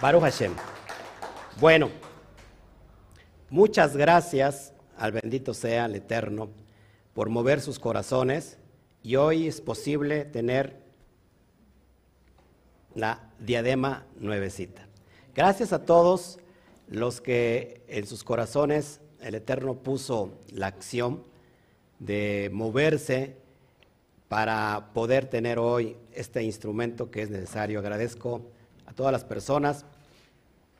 Baruch Hashem. Bueno, muchas gracias al bendito sea el Eterno por mover sus corazones y hoy es posible tener la diadema nuevecita. Gracias a todos los que en sus corazones el Eterno puso la acción de moverse para poder tener hoy este instrumento que es necesario. Agradezco todas las personas.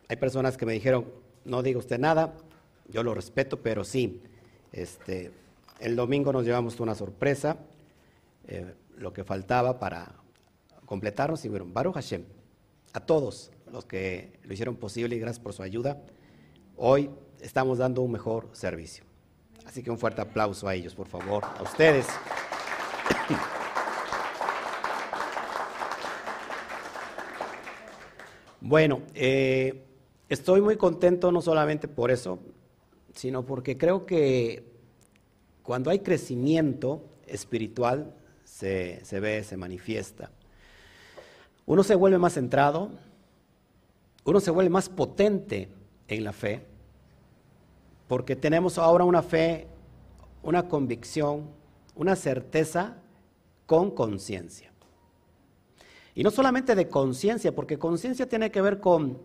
Hay personas que me dijeron, no diga usted nada, yo lo respeto, pero sí, este, el domingo nos llevamos una sorpresa, eh, lo que faltaba para completarnos y bueno, Baruch Hashem, a todos los que lo hicieron posible y gracias por su ayuda, hoy estamos dando un mejor servicio. Así que un fuerte aplauso a ellos, por favor, a ustedes. Bueno, eh, estoy muy contento no solamente por eso, sino porque creo que cuando hay crecimiento espiritual se, se ve, se manifiesta. Uno se vuelve más centrado, uno se vuelve más potente en la fe, porque tenemos ahora una fe, una convicción, una certeza con conciencia. Y no solamente de conciencia, porque conciencia tiene que ver con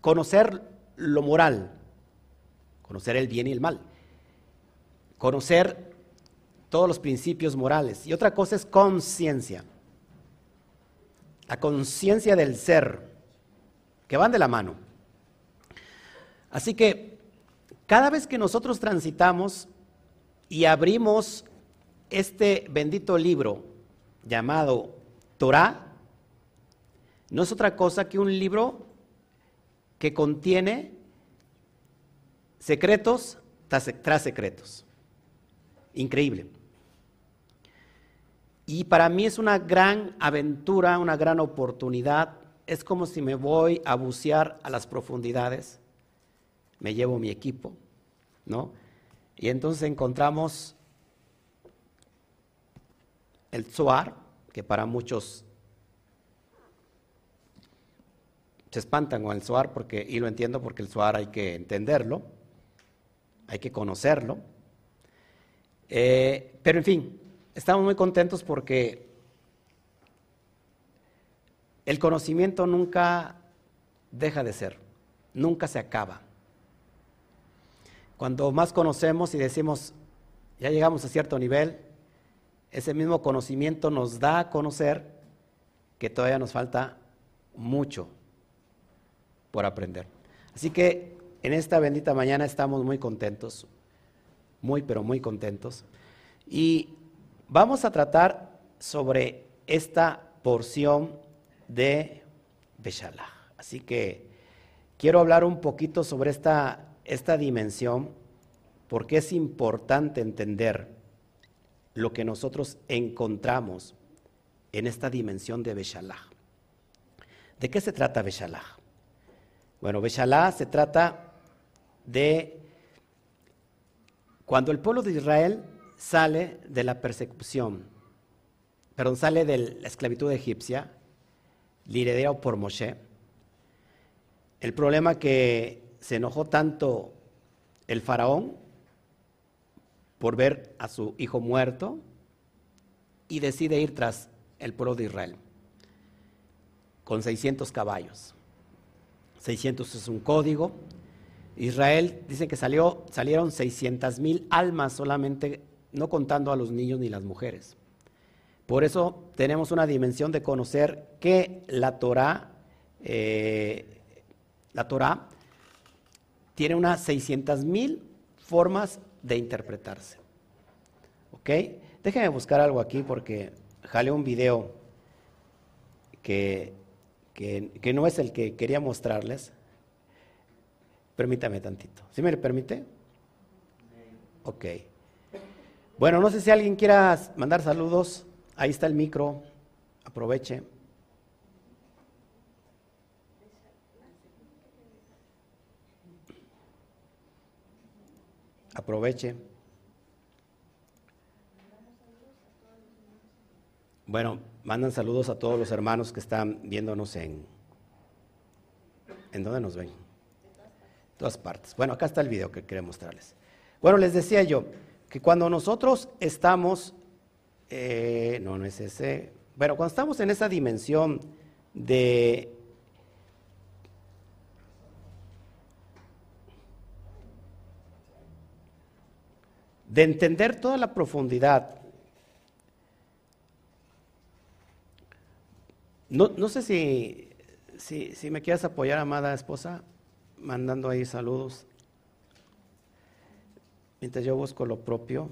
conocer lo moral, conocer el bien y el mal, conocer todos los principios morales. Y otra cosa es conciencia, la conciencia del ser, que van de la mano. Así que cada vez que nosotros transitamos y abrimos este bendito libro llamado Torah, no es otra cosa que un libro que contiene secretos tras, secretos. Increíble. Y para mí es una gran aventura, una gran oportunidad. Es como si me voy a bucear a las profundidades me llevo mi equipo, ¿no? Y entonces encontramos el Zohar, que para muchos se espantan con el Zohar, porque, y lo entiendo porque el Zohar hay que entenderlo, hay que conocerlo. Eh, pero en fin, estamos muy contentos porque el conocimiento nunca deja de ser, nunca se acaba. Cuando más conocemos y decimos, ya llegamos a cierto nivel, ese mismo conocimiento nos da a conocer que todavía nos falta mucho por aprender. Así que en esta bendita mañana estamos muy contentos, muy pero muy contentos. Y vamos a tratar sobre esta porción de Beshalach. Así que quiero hablar un poquito sobre esta esta dimensión porque es importante entender lo que nosotros encontramos en esta dimensión de Beshalach. ¿De qué se trata Beshalach? Bueno, Beshalach se trata de cuando el pueblo de Israel sale de la persecución, perdón, sale de la esclavitud egipcia, liderado por Moshe. El problema que se enojó tanto el faraón por ver a su hijo muerto y decide ir tras el pueblo de Israel con 600 caballos. 600 es un código. Israel dice que salió, salieron 600 mil almas solamente, no contando a los niños ni las mujeres. Por eso tenemos una dimensión de conocer que la Torah, eh, la Torah tiene unas 600 mil formas de interpretarse. ¿Ok? Déjenme buscar algo aquí porque jale un video que, que, no es el que quería mostrarles. Permítame tantito. ¿Sí me permite? Ok. Bueno, no sé si alguien quiera mandar saludos. Ahí está el micro. Aproveche. Aproveche. Bueno, mandan saludos a todos los hermanos que están viéndonos en, ¿En dónde nos ven? En todas partes. Bueno, acá está el video que quería mostrarles. Bueno, les decía yo que cuando nosotros estamos, eh, no, no es ese, bueno, cuando estamos en esa dimensión de de entender toda la profundidad. No, no sé si, si, si, me quieres apoyar, amada esposa, mandando ahí saludos. Mientras yo busco lo propio.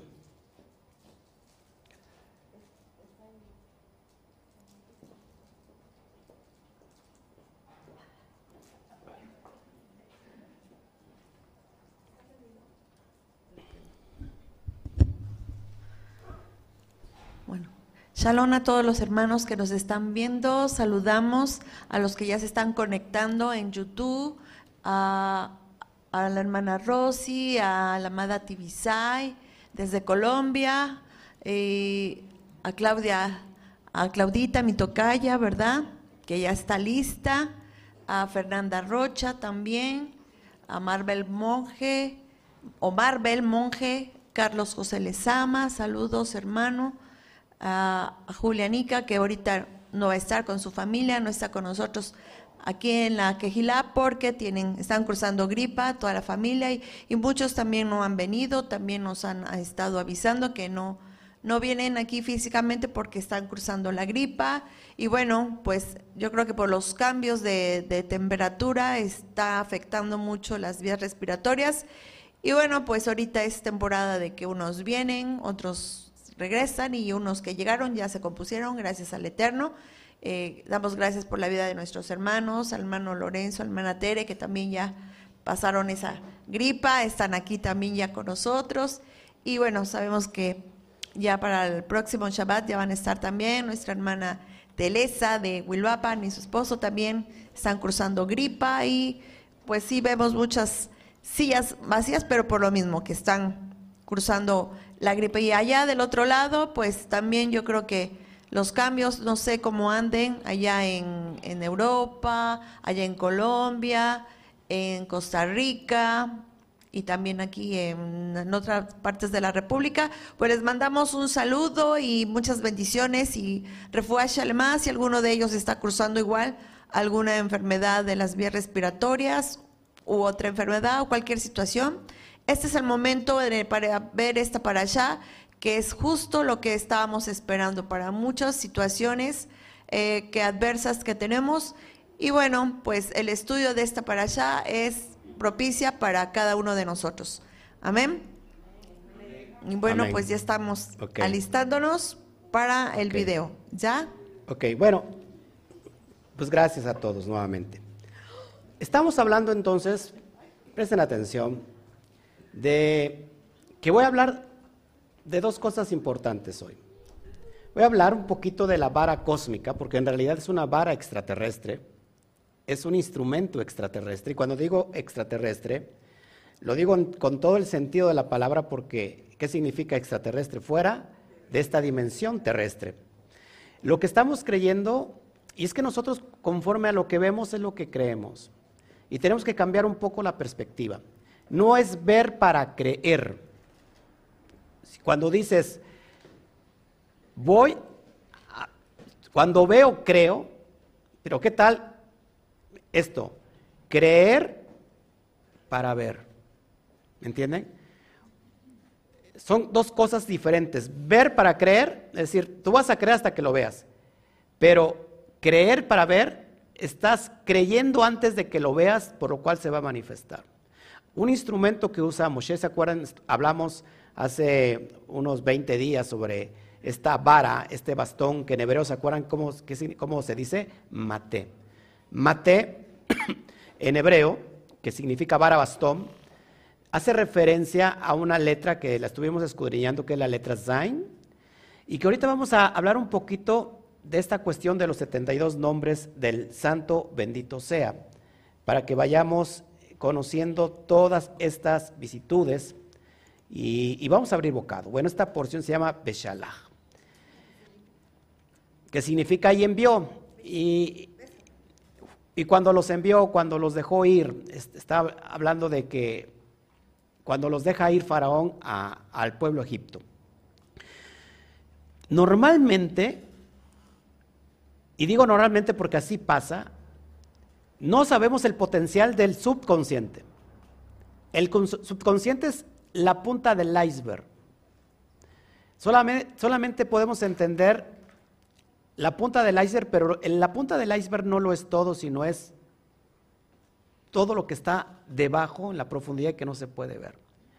Shalom a todos los hermanos que nos están viendo. Saludamos a los que ya se están conectando en YouTube, a, la hermana Rosy, a la amada Tibisay desde Colombia, eh, a Claudia, a Claudita, mi tocaya, ¿verdad? Que ya está lista, a Fernanda Rocha también, a Marvel Monje, o Marvel Monje, Carlos José Lezama, saludos hermano a, Julianica, que ahorita no va a estar con su familia, no está con nosotros aquí en la Quejilá porque tienen, están cruzando gripa, toda la familia, y, muchos también no han venido, también nos han estado avisando que no, no vienen aquí físicamente porque están cruzando la gripa. Y bueno, pues yo creo que por los cambios de, de temperatura está afectando mucho las vías respiratorias. Y bueno, pues ahorita es temporada de que unos vienen, otros regresan y unos que llegaron ya se compusieron, gracias al Eterno. Eh, damos gracias por la vida de nuestros hermanos, hermano Lorenzo, hermana Tere, que también ya pasaron esa gripa, están aquí también ya con nosotros. Y bueno, sabemos que ya para el próximo Shabbat ya van a estar también nuestra hermana Telesa de Wilbapan y su esposo también están cruzando gripa y pues sí vemos muchas sillas vacías, pero por lo mismo que están cruzando la gripe. Y allá del otro lado, pues también yo creo que los cambios, no sé cómo anden allá en, Europa, allá en Colombia, en Costa Rica y también aquí en, otras partes de la República, pues les mandamos un saludo y muchas bendiciones y refuerza más si alguno de ellos está cruzando igual alguna enfermedad de las vías respiratorias u otra enfermedad o cualquier situación este es el momento para ver esta para allá, que es justo lo que estábamos esperando para muchas situaciones eh, que adversas que tenemos. Y bueno, pues el estudio de esta para allá es propicia para cada uno de nosotros. Amén. Y bueno, pues ya estamos alistándonos para el video. ¿Ya? Ok, bueno, pues gracias a todos nuevamente. Estamos hablando entonces, presten atención, de que voy a hablar de dos cosas importantes hoy. Voy a hablar un poquito de la vara cósmica, porque en realidad es una vara extraterrestre, es un instrumento extraterrestre, y cuando digo extraterrestre, lo digo con todo el sentido de la palabra porque, ¿qué significa extraterrestre? Fuera de esta dimensión terrestre. Lo que estamos creyendo, y es que nosotros conforme a lo que vemos es lo que creemos, y tenemos que cambiar un poco la perspectiva no es ver para creer. Cuando dices, voy, cuando veo, creo, pero ¿qué tal esto? Creer para ver. ¿Me entienden? Son dos cosas diferentes. Ver para creer, es decir, tú vas a creer hasta que lo veas. Pero creer para ver, estás creyendo antes de que lo veas, por lo cual se va a manifestar. Un instrumento que usa Moshe, ¿se acuerdan? Hablamos hace unos 20 días sobre esta vara, este bastón, que en hebreo se acuerdan cómo, cómo se dice? Mate. Mate, en hebreo, que significa vara bastón, hace referencia a una letra que la estuvimos escudriñando, que es la letra Zain, y que ahorita vamos a hablar un poquito de esta cuestión de los 72 nombres del Santo bendito sea, para que vayamos conociendo todas estas vicitudes y, vamos a abrir bocado. Bueno, esta porción se llama Beshalach, que significa y envió. Y Y cuando los envió, cuando los dejó ir, está hablando de que cuando los deja ir Faraón al pueblo Egipto. Normalmente, y digo normalmente porque así pasa, no sabemos el potencial del subconsciente. El subconsciente es la punta del iceberg. Solamente, podemos entender la punta del iceberg, pero en la punta del iceberg no lo es todo, sino es todo lo que está debajo, en la profundidad que no se puede ver,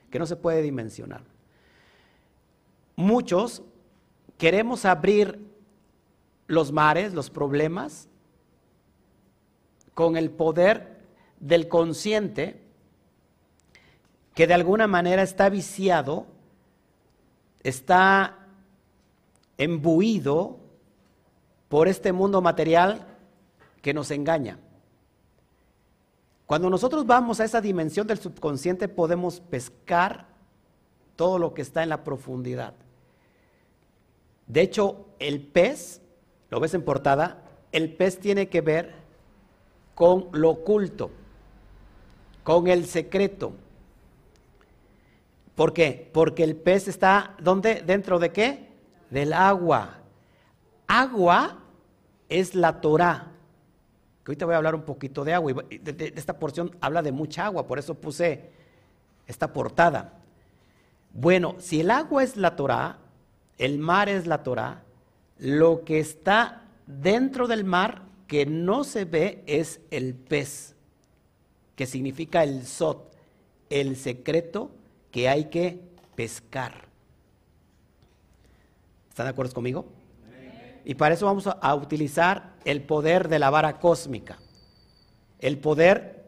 que no se puede dimensionar. Muchos queremos abrir los mares, los problemas, con el poder del consciente que de alguna manera está viciado, está embuido por este mundo material que nos engaña. Cuando nosotros vamos a esa dimensión del subconsciente podemos pescar todo lo que está en la profundidad. De hecho, el pez, lo ves en portada, el pez tiene que ver con lo oculto, con el secreto. ¿Por qué? Porque el pez está, ¿dónde? ¿Dentro de qué? Del agua. Agua es la Torah. Que ahorita voy a hablar un poquito de agua. Y esta porción habla de mucha agua, por eso puse esta portada. Bueno, si el agua es la Torah, el mar es la Torah, lo que está dentro del mar que no se ve es el pez, que significa el sot, el secreto que hay que pescar. ¿Están de acuerdo conmigo? Y para eso vamos a, utilizar el poder de la vara cósmica. El poder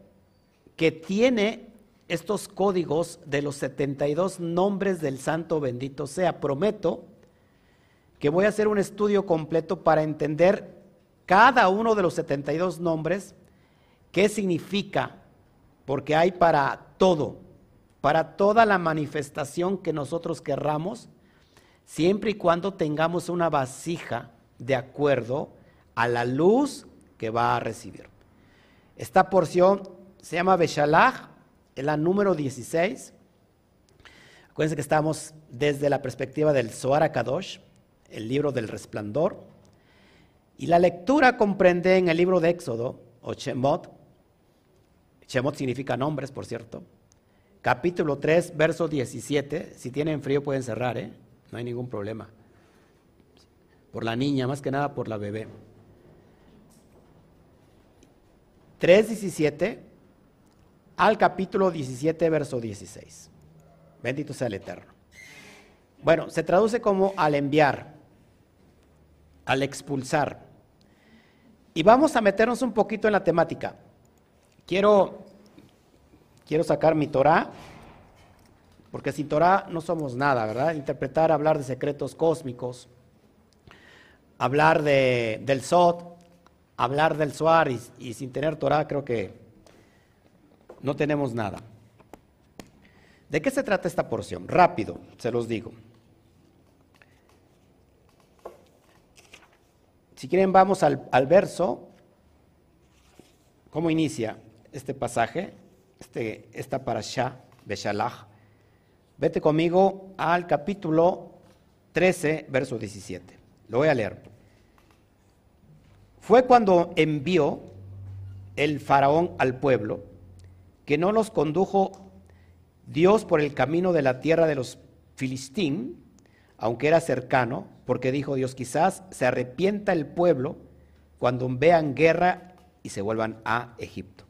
que tiene estos códigos de los 72 nombres del santo bendito sea. Prometo que voy a hacer un estudio completo para entender cada uno de los 72 nombres, qué significa, porque hay para todo, para toda la manifestación que nosotros querramos, siempre y cuando tengamos una vasija de acuerdo a la luz que va a recibir. Esta porción se llama Beshalach, es la número 16. Acuérdense que estamos desde la perspectiva del Zohar Kadosh, el libro del resplandor. Y la lectura comprende en el libro de Éxodo, o Shemot, Shemot significa nombres, por cierto, capítulo 3, verso 17. Si tienen frío pueden cerrar, ¿eh? no hay ningún problema por la niña, más que nada por la bebé. 3.17 al capítulo 17, verso 16. Bendito sea el Eterno. Bueno, se traduce como al enviar, al expulsar. Y vamos a meternos un poquito en la temática. Quiero, quiero sacar mi Torah, porque sin Torah no somos nada, ¿verdad? Interpretar, hablar de secretos cósmicos hablar de, del Sot, hablar del Suar y, sin tener Torah creo que no tenemos nada. ¿De qué se trata esta porción? Rápido, se los digo. Si quieren, vamos al, verso. ¿Cómo inicia este pasaje? Este, esta parasha, Beshalach. Vete conmigo al capítulo 13, verso 17. Lo voy a leer. Fue cuando envió el faraón al pueblo que no los condujo Dios por el camino de la tierra de los filistín, aunque era cercano, porque dijo Dios, quizás se arrepienta el pueblo cuando vean guerra y se vuelvan a Egipto.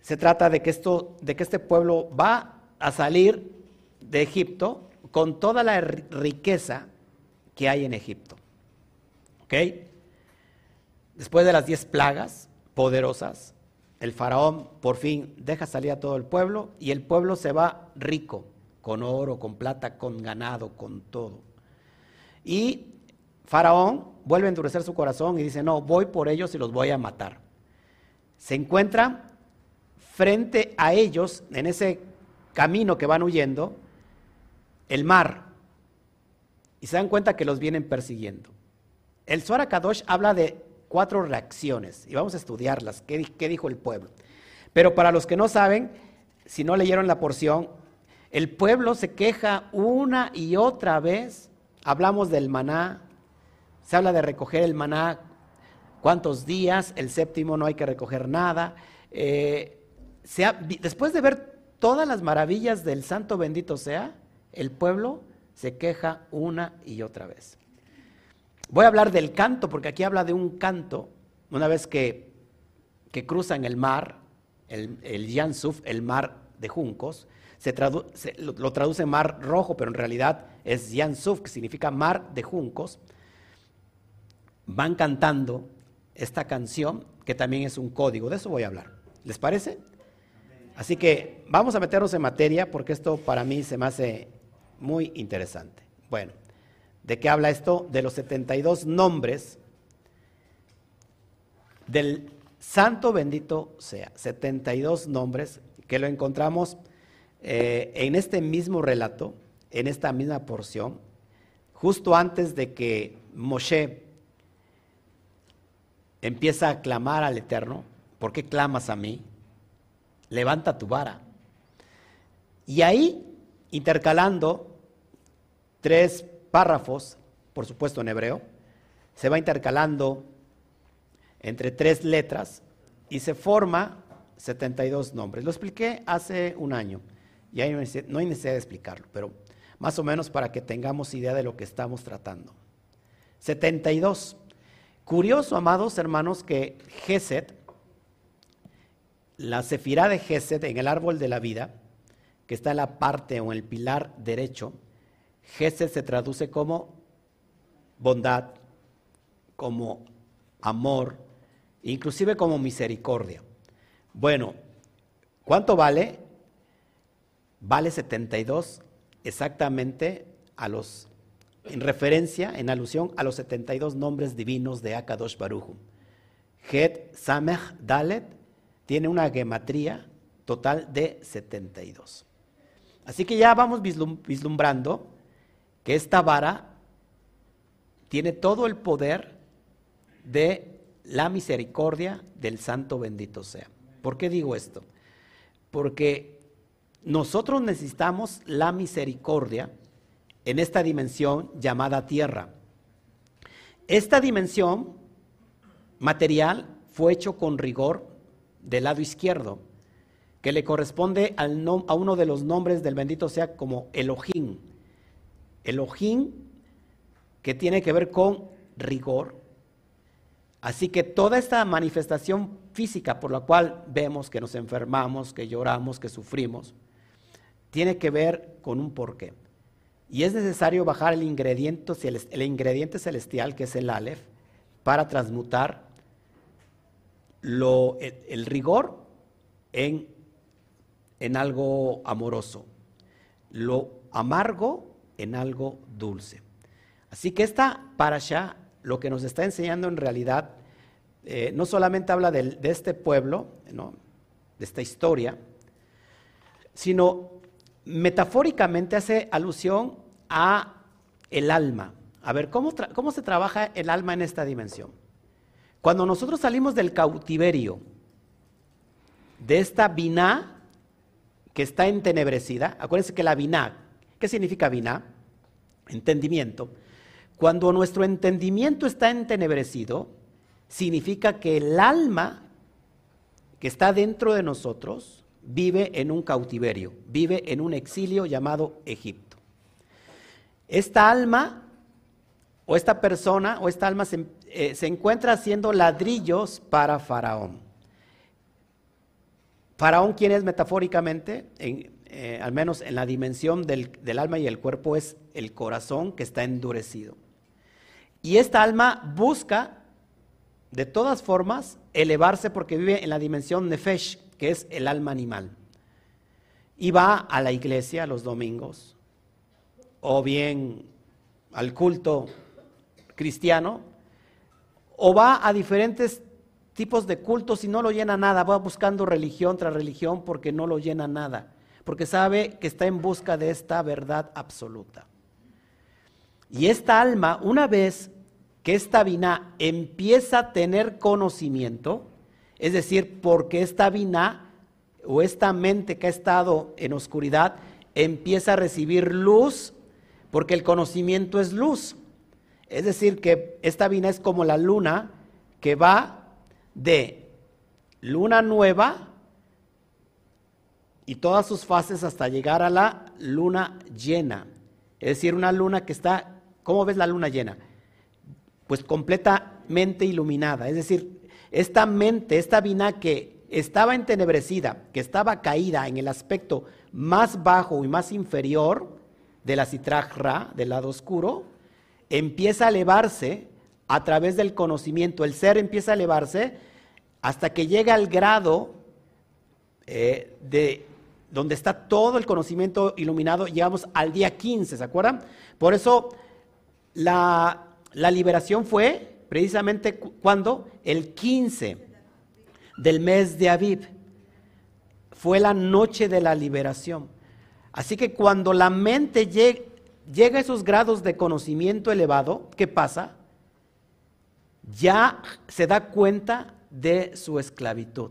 Se trata de que, esto, de que este pueblo va a salir de Egipto con toda la riqueza que hay en Egipto. ¿Ok? Después de las diez plagas poderosas, el faraón por fin deja salir a todo el pueblo y el pueblo se va rico, con oro, con plata, con ganado, con todo. Y faraón vuelve a endurecer su corazón y dice, no, voy por ellos y los voy a matar. Se encuentra frente a ellos, en ese camino que van huyendo, el mar. Y se dan cuenta que los vienen persiguiendo. El Zohar Kadosh habla de cuatro reacciones y vamos a estudiarlas, qué, qué dijo el pueblo. Pero para los que no saben, si no leyeron la porción, el pueblo se queja una y otra vez. Hablamos del maná, se habla de recoger el maná cuántos días, el séptimo no hay que recoger nada. Eh, después de ver todas las maravillas del santo bendito sea, el pueblo se queja una y otra vez. Voy a hablar del canto, porque aquí habla de un canto, una vez que, que cruzan el mar, el, el Yansuf, el mar de juncos, se, lo, traduce mar rojo, pero en realidad es Yansuf, que significa mar de juncos. Van cantando esta canción, que también es un código, de eso voy a hablar. ¿Les parece? Así que vamos a meternos en materia porque esto para mí se me hace muy interesante. Bueno, ¿de qué habla esto? De los 72 nombres del santo bendito sea. 72 nombres que lo encontramos eh, en este mismo relato, en esta misma porción, justo antes de que Moshe empieza a clamar al Eterno, ¿por qué clamas a mí? Levanta tu vara. Y ahí, intercalando tres párrafos, por supuesto en hebreo, se va intercalando entre tres letras y se forma 72 nombres. Lo expliqué hace un año y no hay necesidad de explicarlo, pero más o menos para que tengamos idea de lo que estamos tratando. 72. Curioso, amados hermanos, que Geset, la sefirá de Geset en el árbol de la vida, que está en la parte o en el pilar derecho, Geset se traduce como bondad, como amor, inclusive como misericordia. Bueno, ¿cuánto vale? Vale 72 exactamente a los, en referencia, en alusión a los 72 nombres divinos de Akadosh Baruch. Het Samech Dalet tiene una gematría total de 72. Así que ya vamos vislumbrando que esta vara tiene todo el poder de la misericordia del Santo bendito sea. ¿Por qué digo esto? Porque nosotros necesitamos la misericordia en esta dimensión llamada tierra. Esta dimensión material fue hecho con rigor del lado izquierdo, que le corresponde a uno de los nombres del bendito sea como Elohim. Elohim que tiene que ver con rigor, Así que toda esta manifestación física por la cual vemos que nos enfermamos, que lloramos, que sufrimos, tiene que ver con un porqué. Y es necesario bajar el ingrediente, el ingrediente celestial, que es el Aleph, para transmutar el, rigor en, en algo amoroso, lo amargo en algo dulce. Así que esta parasha lo que nos está enseñando en realidad eh, no solamente habla de, este pueblo, de esta historia, sino metafóricamente hace alusión a el alma. A ver, ¿cómo, ¿cómo se trabaja el alma en esta dimensión? Cuando nosotros salimos del cautiverio, de esta biná que está entenebrecida, acuérdense que la biná, ¿qué significa biná? Entendimiento. Cuando nuestro entendimiento está entenebrecido, significa que el alma que está dentro de nosotros vive en un cautiverio, vive en un exilio llamado Egipto. Esta alma o esta persona o esta alma se, eh, encuentra haciendo ladrillos para Faraón. Faraón, quien es metafóricamente, eh, al menos en la dimensión del alma y el cuerpo, es el corazón que está endurecido. Y esta alma busca, de todas formas, elevarse porque vive en la dimensión nefesh, que es el alma animal. Y va a la iglesia los domingos, o bien al culto cristiano, o va a diferentes tipos de cultos y no lo llena nada, va buscando religión tras religión porque no lo llena nada, porque sabe que está en busca de esta verdad absoluta. Y esta alma, una vez que esta vina empieza a tener conocimiento, es decir, porque esta vina o esta mente que ha estado en oscuridad empieza a recibir luz, porque el conocimiento es luz. Es decir, que esta vina es como la luna que va de luna nueva y todas sus fases hasta llegar a la luna llena. Es decir, una luna que está, ¿cómo ves la luna llena? Pues completamente iluminada. Es decir, esta mente, esta vina que estaba entenebrecida, que estaba caída en el aspecto más bajo y más inferior de la citrajra, del lado oscuro, empieza a elevarse a través del conocimiento. El ser empieza a elevarse hasta que llega al grado eh, de donde está todo el conocimiento iluminado, llegamos al día 15, ¿se acuerdan? Por eso la, la liberación fue precisamente cuando el 15 del mes de Aviv. Fue la noche de la liberación. Así que cuando la mente llega a esos grados de conocimiento elevado, ¿qué pasa? Ya se da cuenta de su esclavitud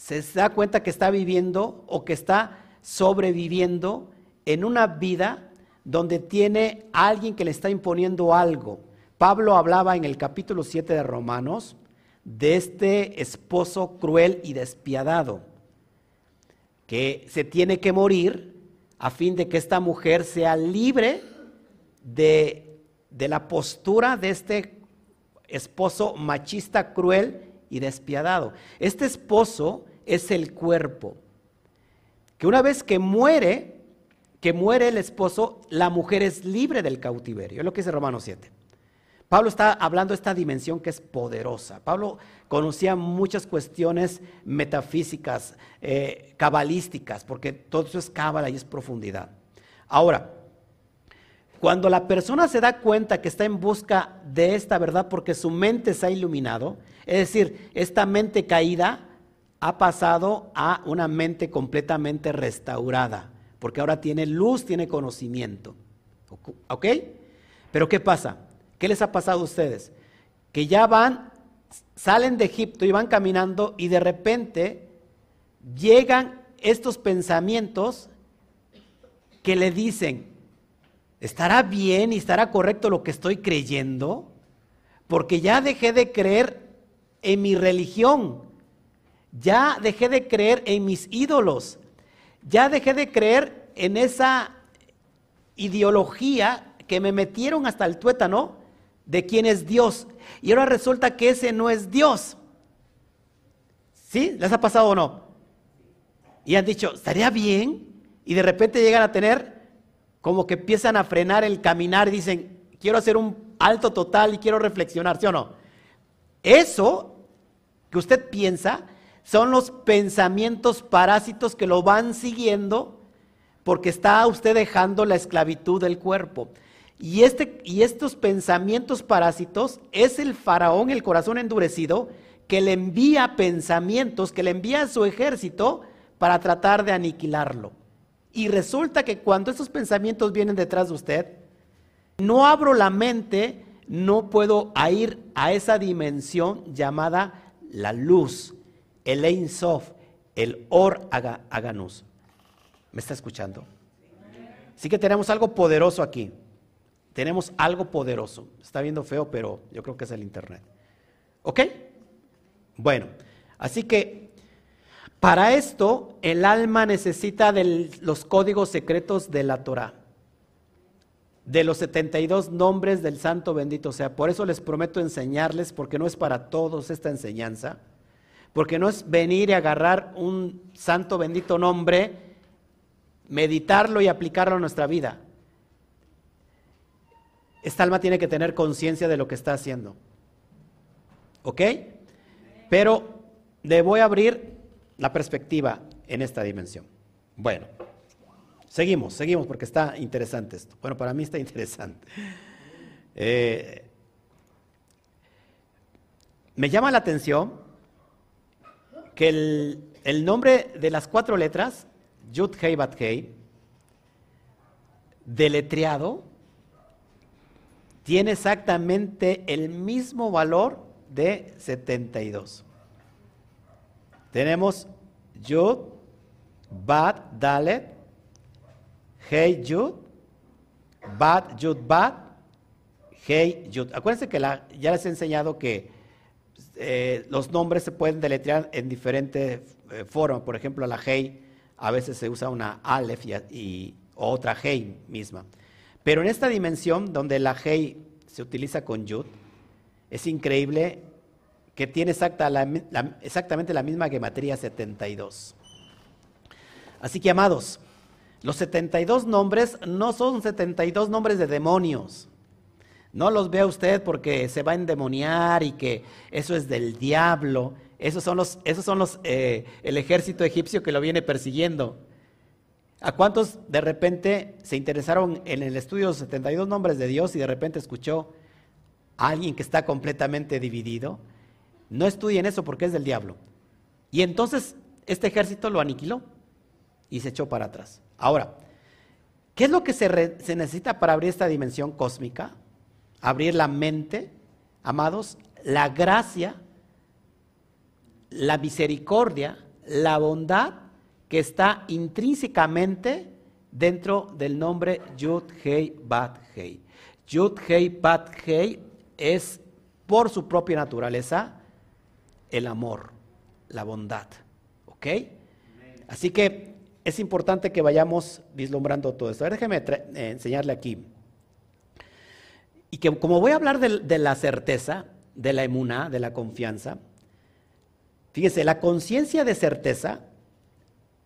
se da cuenta que está viviendo o que está sobreviviendo en una vida donde tiene alguien que le está imponiendo algo. Pablo hablaba en el capítulo 7 de Romanos de este esposo cruel y despiadado, que se tiene que morir a fin de que esta mujer sea libre de, de la postura de este esposo machista, cruel y despiadado. Este esposo es el cuerpo. Que una vez que muere, que muere el esposo, la mujer es libre del cautiverio. Es lo que dice Romanos 7. Pablo está hablando de esta dimensión que es poderosa. Pablo conocía muchas cuestiones metafísicas, eh, cabalísticas, porque todo eso es cábala y es profundidad. Ahora, cuando la persona se da cuenta que está en busca de esta verdad porque su mente se ha iluminado, es decir, esta mente caída ha pasado a una mente completamente restaurada, porque ahora tiene luz, tiene conocimiento. ¿Ok? Pero ¿qué pasa? ¿Qué les ha pasado a ustedes? Que ya van, salen de Egipto y van caminando y de repente llegan estos pensamientos que le dicen, ¿estará bien y estará correcto lo que estoy creyendo? Porque ya dejé de creer en mi religión, ya dejé de creer en mis ídolos. Ya dejé de creer en esa ideología que me metieron hasta el tuétano de quién es Dios. Y ahora resulta que ese no es Dios. ¿Sí? ¿Les ha pasado o no? Y han dicho, estaría bien. Y de repente llegan a tener como que empiezan a frenar el caminar y dicen, quiero hacer un alto total y quiero reflexionar, ¿sí o no? Eso que usted piensa son los pensamientos parásitos que lo van siguiendo porque está usted dejando la esclavitud del cuerpo. Y, este, y estos pensamientos parásitos es el faraón, el corazón endurecido, que le envía pensamientos, que le envía a su ejército para tratar de aniquilarlo. Y resulta que cuando estos pensamientos vienen detrás de usted, no abro la mente, no puedo ir a esa dimensión llamada la luz, el Ein Sof, el Or Aganus. ¿Me está escuchando? Sí que tenemos algo poderoso aquí. Tenemos algo poderoso. Está viendo feo, pero yo creo que es el Internet. ¿Ok? Bueno, así que para esto el alma necesita de los códigos secretos de la Torah, de los 72 nombres del Santo bendito sea. Por eso les prometo enseñarles, porque no es para todos esta enseñanza porque no es venir y agarrar un santo bendito nombre, meditarlo y aplicarlo a nuestra vida. Esta alma tiene que tener conciencia de lo que está haciendo. ¿Ok? Pero le voy a abrir la perspectiva en esta dimensión. Bueno, seguimos, seguimos porque está interesante esto. Bueno, para mí está interesante. Eh, me llama la atención que el, nombre de las cuatro letras, Yud Hei Bat Hei, deletreado, tiene exactamente el mismo valor de 72. Tenemos Yud, Bad, Dalet, Hey Yud, Bad, Yud, Bad, Hey Yud. Acuérdense que ya les he enseñado que eh, los nombres se pueden deletrear en diferentes eh, formas. Por ejemplo, la Hey a veces se usa una Aleph y, otra Hey misma. Pero en esta dimensión donde la Hey se utiliza con Yud, es increíble que tiene exactamente la misma gematría 72. Así que, amados, los 72 nombres no son 72 nombres de demonios. No los vea usted porque se va a endemoniar y que eso es del diablo. Esos son los, esos son los, eh, el ejército egipcio que lo viene persiguiendo. ¿A cuántos de repente se interesaron en el estudio de los 72 nombres de Dios y de repente escuchó a alguien que está completamente dividido? No estudien eso porque es del diablo. Y entonces este ejército lo aniquiló y se echó para atrás. Ahora, ¿qué es lo que se necesita para abrir esta dimensión cósmica? Abrir la mente, amados, la gracia, la misericordia, la bondad que está intrínsecamente dentro del nombre Yud Hei Bat Hei. Yud Hei Bat Hei es por su propia naturaleza el amor, la bondad. ¿Ok? Así que es importante que vayamos vislumbrando todo esto. A ver, déjeme eh, enseñarle aquí. Y que como voy a hablar de, la certeza, de la emuná, de la confianza, fíjese, la conciencia de certeza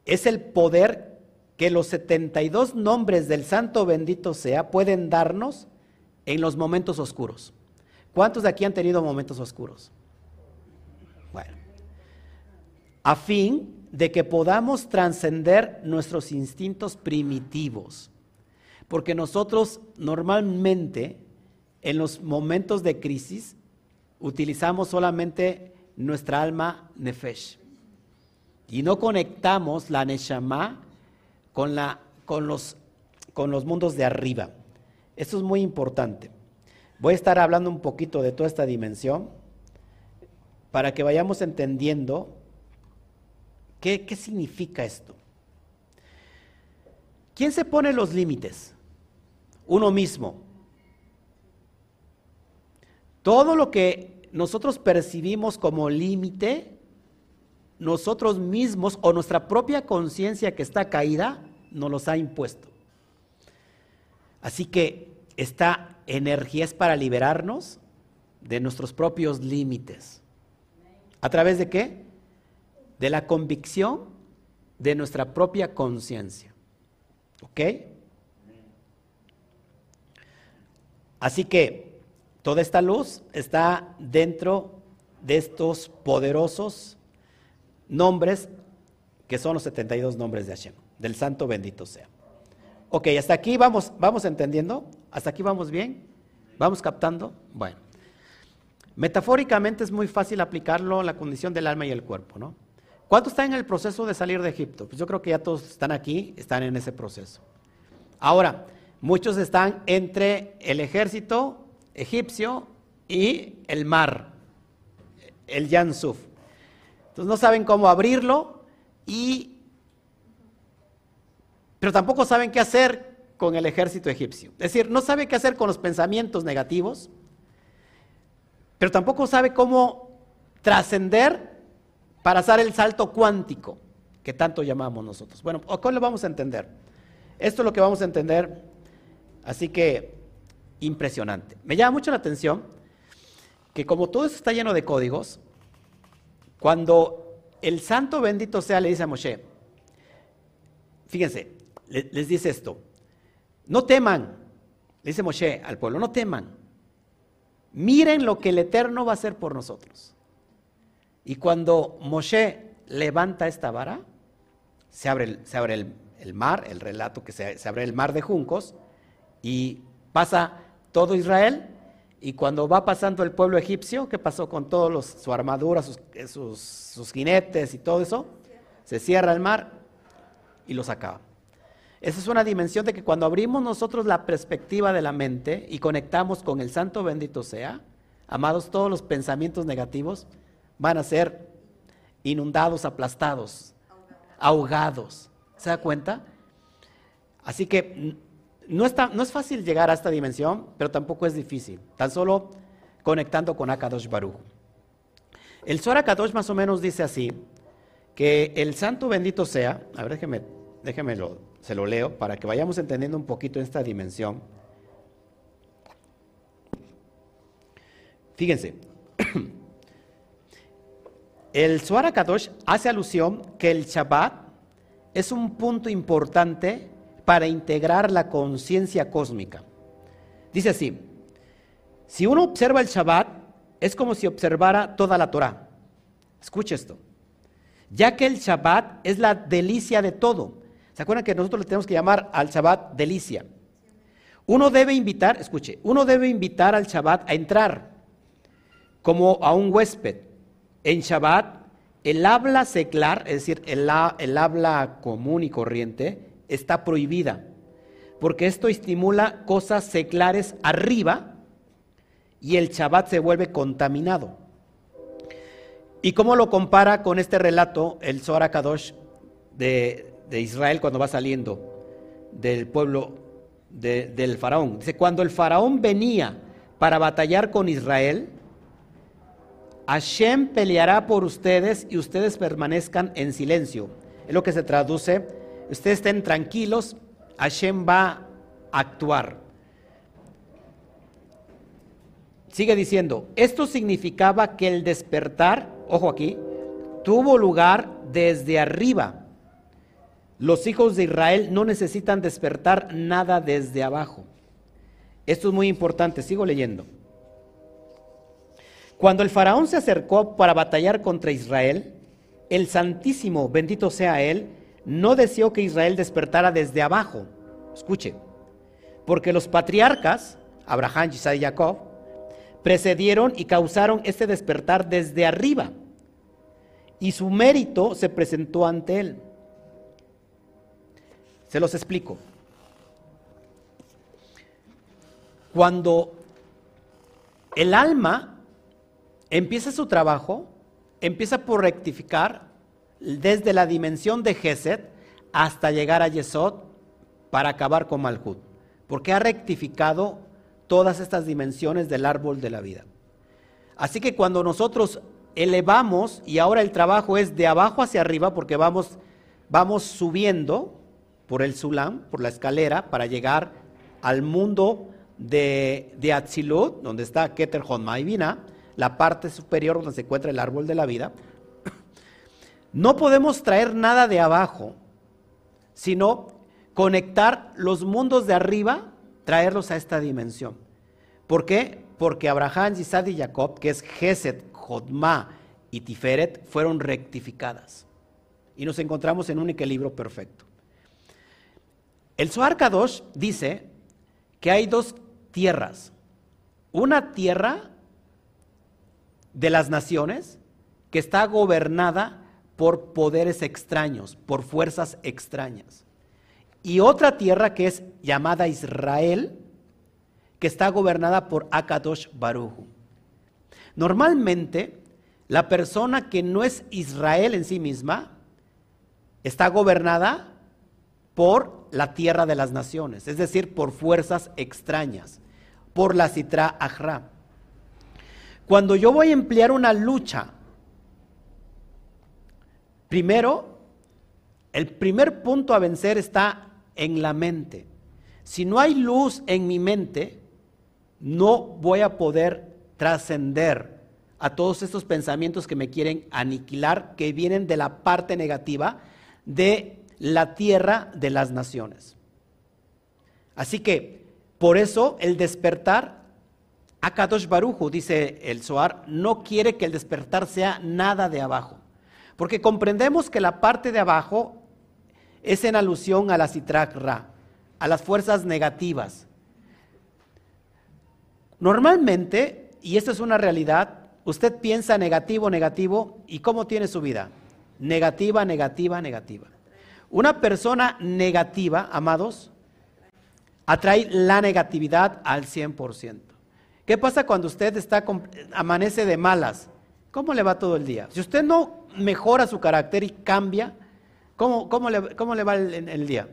es el poder que los 72 nombres del Santo bendito sea pueden darnos en los momentos oscuros. ¿Cuántos de aquí han tenido momentos oscuros? Bueno, a fin de que podamos trascender nuestros instintos primitivos. Porque nosotros normalmente en los momentos de crisis utilizamos solamente nuestra alma nefesh y no conectamos la Neshama con, la, con, los, con los mundos de arriba. Esto es muy importante. Voy a estar hablando un poquito de toda esta dimensión para que vayamos entendiendo qué, qué significa esto. ¿Quién se pone los límites? Uno mismo. Todo lo que nosotros percibimos como límite nosotros mismos o nuestra propia conciencia que está caída nos los ha impuesto. Así que esta energía es para liberarnos de nuestros propios límites. ¿A través de qué? De la convicción de nuestra propia conciencia. ¿Ok? Así que toda esta luz está dentro de estos poderosos nombres que son los 72 nombres de Hashem, del santo bendito sea. Ok, hasta aquí vamos, vamos entendiendo, hasta aquí vamos bien, vamos captando. Bueno, metafóricamente es muy fácil aplicarlo en la condición del alma y el cuerpo, ¿no? ¿Cuántos están en el proceso de salir de Egipto? Pues yo creo que ya todos están aquí, están en ese proceso. Ahora, muchos están entre el ejército egipcio y el mar, el Yansuf. Entonces no saben cómo abrirlo y pero tampoco saben qué hacer con el ejército egipcio. Es decir, no sabe qué hacer con los pensamientos negativos, pero tampoco sabe cómo trascender para hacer el salto cuántico que tanto llamamos nosotros. Bueno, ¿cómo lo vamos a entender? Esto es lo que vamos a entender, así que impresionante. Me llama mucho la atención que como todo esto está lleno de códigos, cuando el santo bendito sea le dice a Moshe, fíjense, les dice esto, no teman, le dice Moshe al pueblo, no teman, miren lo que el Eterno va a hacer por nosotros. Y cuando Moshe levanta esta vara, se abre el, se abre el, mar, el relato que se, se abre el mar de juncos, y pasa todo Israel y cuando va pasando el pueblo egipcio, ¿qué pasó con todos su armadura, sus, jinetes y todo eso? Se cierra el mar y los acaba. Esa es una dimensión de que cuando abrimos nosotros la perspectiva de la mente y conectamos con el Santo bendito sea, amados, todos los pensamientos negativos van a ser inundados, aplastados, ahogados. ¿Se da cuenta? Así que no, está, no es fácil llegar a esta dimensión, pero tampoco es difícil. Tan solo conectando con Akadosh Baruch. El Zohar Akadosh más o menos dice así, que el santo bendito sea, a ver, déjeme, déjeme se lo leo para que vayamos entendiendo un poquito esta dimensión. Fíjense, el Zohar Kadosh hace alusión que el Shabbat es un punto importante para integrar la conciencia cósmica. Dice así, si uno observa el Shabbat, es como si observara toda la Torah. Escuche esto. Ya que el Shabbat es la delicia de todo. ¿Se acuerdan que nosotros le tenemos que llamar al Shabbat delicia? Uno debe invitar, escuche, uno debe invitar al Shabbat a entrar como a un huésped. En Shabbat, el habla seclar, es decir, el, el habla común y corriente, está prohibida, porque esto estimula cosas seclares arriba y el Shabbat se vuelve contaminado. ¿Y cómo lo compara con este relato el Zohar Kadosh de, de Israel cuando va saliendo del pueblo del faraón. Dice, cuando el faraón venía para batallar con Israel, Hashem peleará por ustedes y ustedes permanezcan en silencio. Es lo que se traduce, ustedes estén tranquilos, Hashem va a actuar. Sigue diciendo, esto significaba que el despertar, ojo aquí, tuvo lugar desde arriba los hijos de Israel no necesitan despertar nada desde abajo. Esto es muy importante, sigo leyendo. Cuando el faraón se acercó para batallar contra Israel, el Santísimo, bendito sea él, no deseó que Israel despertara desde abajo. Escuche, porque los patriarcas, Abraham, Isaac y Jacob, precedieron y causaron este despertar desde arriba, y su mérito se presentó ante él. Se los explico. Cuando el alma empieza su trabajo, empieza por rectificar desde la dimensión de Geset hasta llegar a Yesod para acabar con Malhut, porque ha rectificado todas estas dimensiones del árbol de la vida. Así que cuando nosotros elevamos y ahora el trabajo es de abajo hacia arriba porque vamos vamos subiendo, por el Sulam, por la escalera, para llegar al mundo de, de Atzilut, donde está Keter Vina, la parte superior donde se encuentra el árbol de la vida. No podemos traer nada de abajo, sino conectar los mundos de arriba, traerlos a esta dimensión. ¿Por qué? Porque Abraham, Isaac y Jacob, que es Geset, Jodma y Tiferet, fueron rectificadas. Y nos encontramos en un equilibrio perfecto. El Zohar Kadosh dice que hay dos tierras. Una tierra de las naciones que está gobernada por poderes extraños, por fuerzas extrañas. Y otra tierra que es llamada Israel, que está gobernada por Akadosh Baruju. Normalmente, la persona que no es Israel en sí misma está gobernada por la tierra de las naciones, es decir, por fuerzas extrañas, por la citra ajra. Cuando yo voy a emplear una lucha, primero, el primer punto a vencer está en la mente. Si no hay luz en mi mente, no voy a poder trascender a todos estos pensamientos que me quieren aniquilar, que vienen de la parte negativa de la tierra de las naciones. Así que, por eso el despertar, Akadosh Baruju, dice el Zohar, no quiere que el despertar sea nada de abajo. Porque comprendemos que la parte de abajo es en alusión a la Sitrak Ra, a las fuerzas negativas. Normalmente, y esto es una realidad, usted piensa negativo, negativo, ¿y cómo tiene su vida? Negativa, negativa, negativa. Una persona negativa, amados, atrae la negatividad al 100%. ¿Qué pasa cuando usted está amanece de malas? ¿Cómo le va todo el día? Si usted no mejora su carácter y cambia, ¿cómo, cómo, le, cómo le, va el, el día?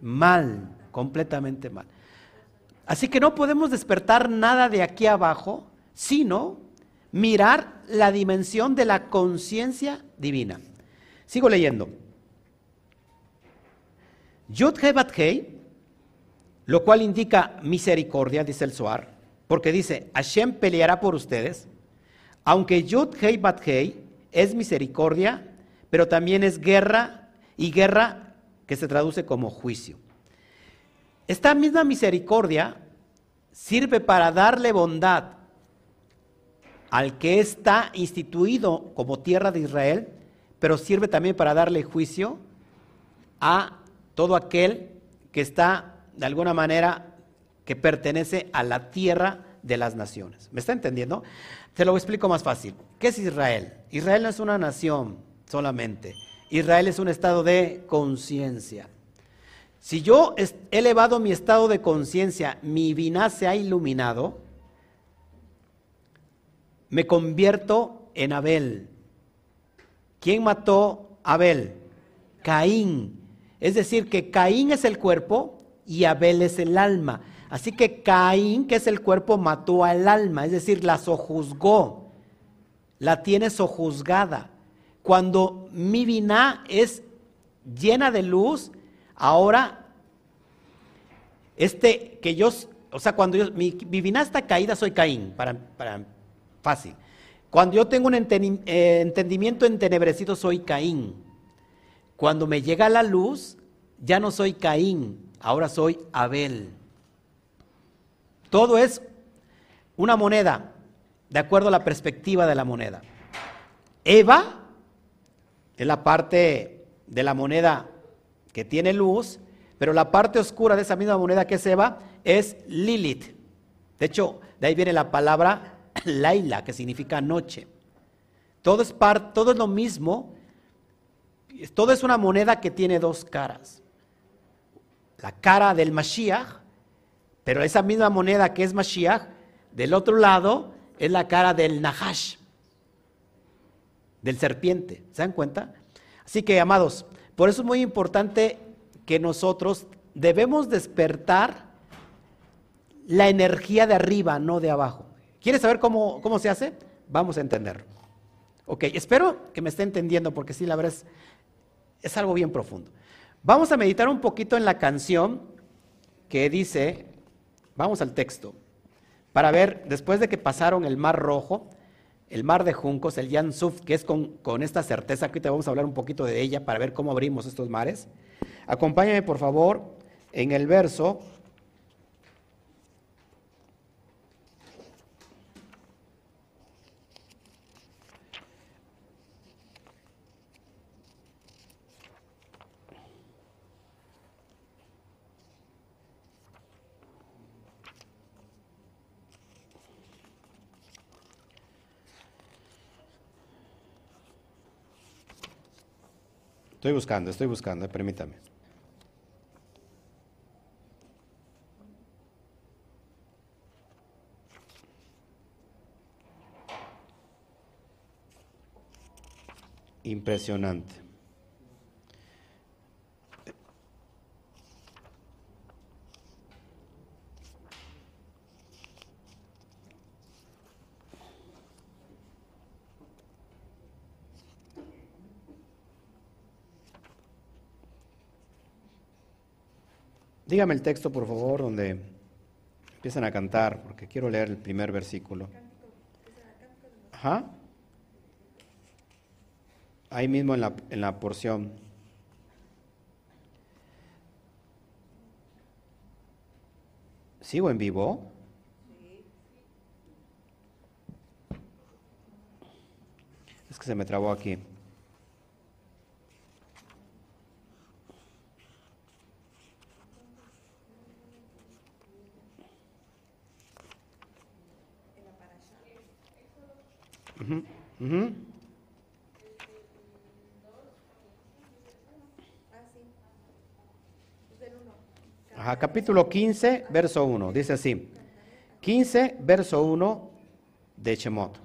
Mal, completamente mal. Así que no podemos despertar nada de aquí abajo, sino mirar la dimensión de la conciencia divina. Sigo leyendo. Yud He lo cual indica misericordia, dice el Suar, porque dice, Hashem peleará por ustedes, aunque Yud Hei Hei es misericordia, pero también es guerra y guerra que se traduce como juicio. Esta misma misericordia sirve para darle bondad al que está instituido como tierra de Israel, pero sirve también para darle juicio a todo aquel que está de alguna manera que pertenece a la tierra de las naciones. ¿Me está entendiendo? Te lo explico más fácil. ¿Qué es Israel? Israel no es una nación solamente. Israel es un estado de conciencia. Si yo he elevado mi estado de conciencia, mi vina se ha iluminado, me convierto en Abel. ¿Quién mató a Abel? Caín. Es decir, que Caín es el cuerpo y Abel es el alma. Así que Caín, que es el cuerpo, mató al alma, es decir, la sojuzgó, la tiene sojuzgada. Cuando mi vina es llena de luz, Ahora, este que yo, o sea, cuando yo, mi, mi está caída, soy Caín, para, para fácil. Cuando yo tengo un eh, entendimiento entenebrecido, soy Caín. Cuando me llega la luz, ya no soy Caín, ahora soy Abel. Todo es una moneda, de acuerdo a la perspectiva de la moneda. Eva es la parte de la moneda que tiene luz, pero la parte oscura de esa misma moneda que es Eva es Lilith. De hecho, de ahí viene la palabra Laila, que significa noche. Todo es, todo es lo mismo, todo es una moneda que tiene dos caras. La cara del Mashiach, pero esa misma moneda que es Mashiach, del otro lado es la cara del Nahash, del serpiente. ¿Se dan cuenta? Así que, amados, por eso es muy importante que nosotros debemos despertar la energía de arriba, no de abajo. ¿Quieres saber cómo, cómo se hace? Vamos a entenderlo. Ok, espero que me esté entendiendo porque sí, la verdad es, es algo bien profundo. Vamos a meditar un poquito en la canción que dice, vamos al texto, para ver, después de que pasaron el mar rojo, el mar de juncos, el Yan Suf, que es con, esta certeza, que te vamos a hablar un poquito de ella para ver cómo abrimos estos mares. Acompáñame, por favor, en el verso Estoy buscando, estoy buscando, permítame. Impresionante. Dígame el texto, por favor, donde empiezan a cantar, porque quiero leer el primer versículo. Ajá. Ahí mismo en la, en la porción. ¿Sigo en vivo? Es que se me trabó aquí. Ajá, capítulo 15, verso 1. Dice así. 15, verso 1 de Shemot.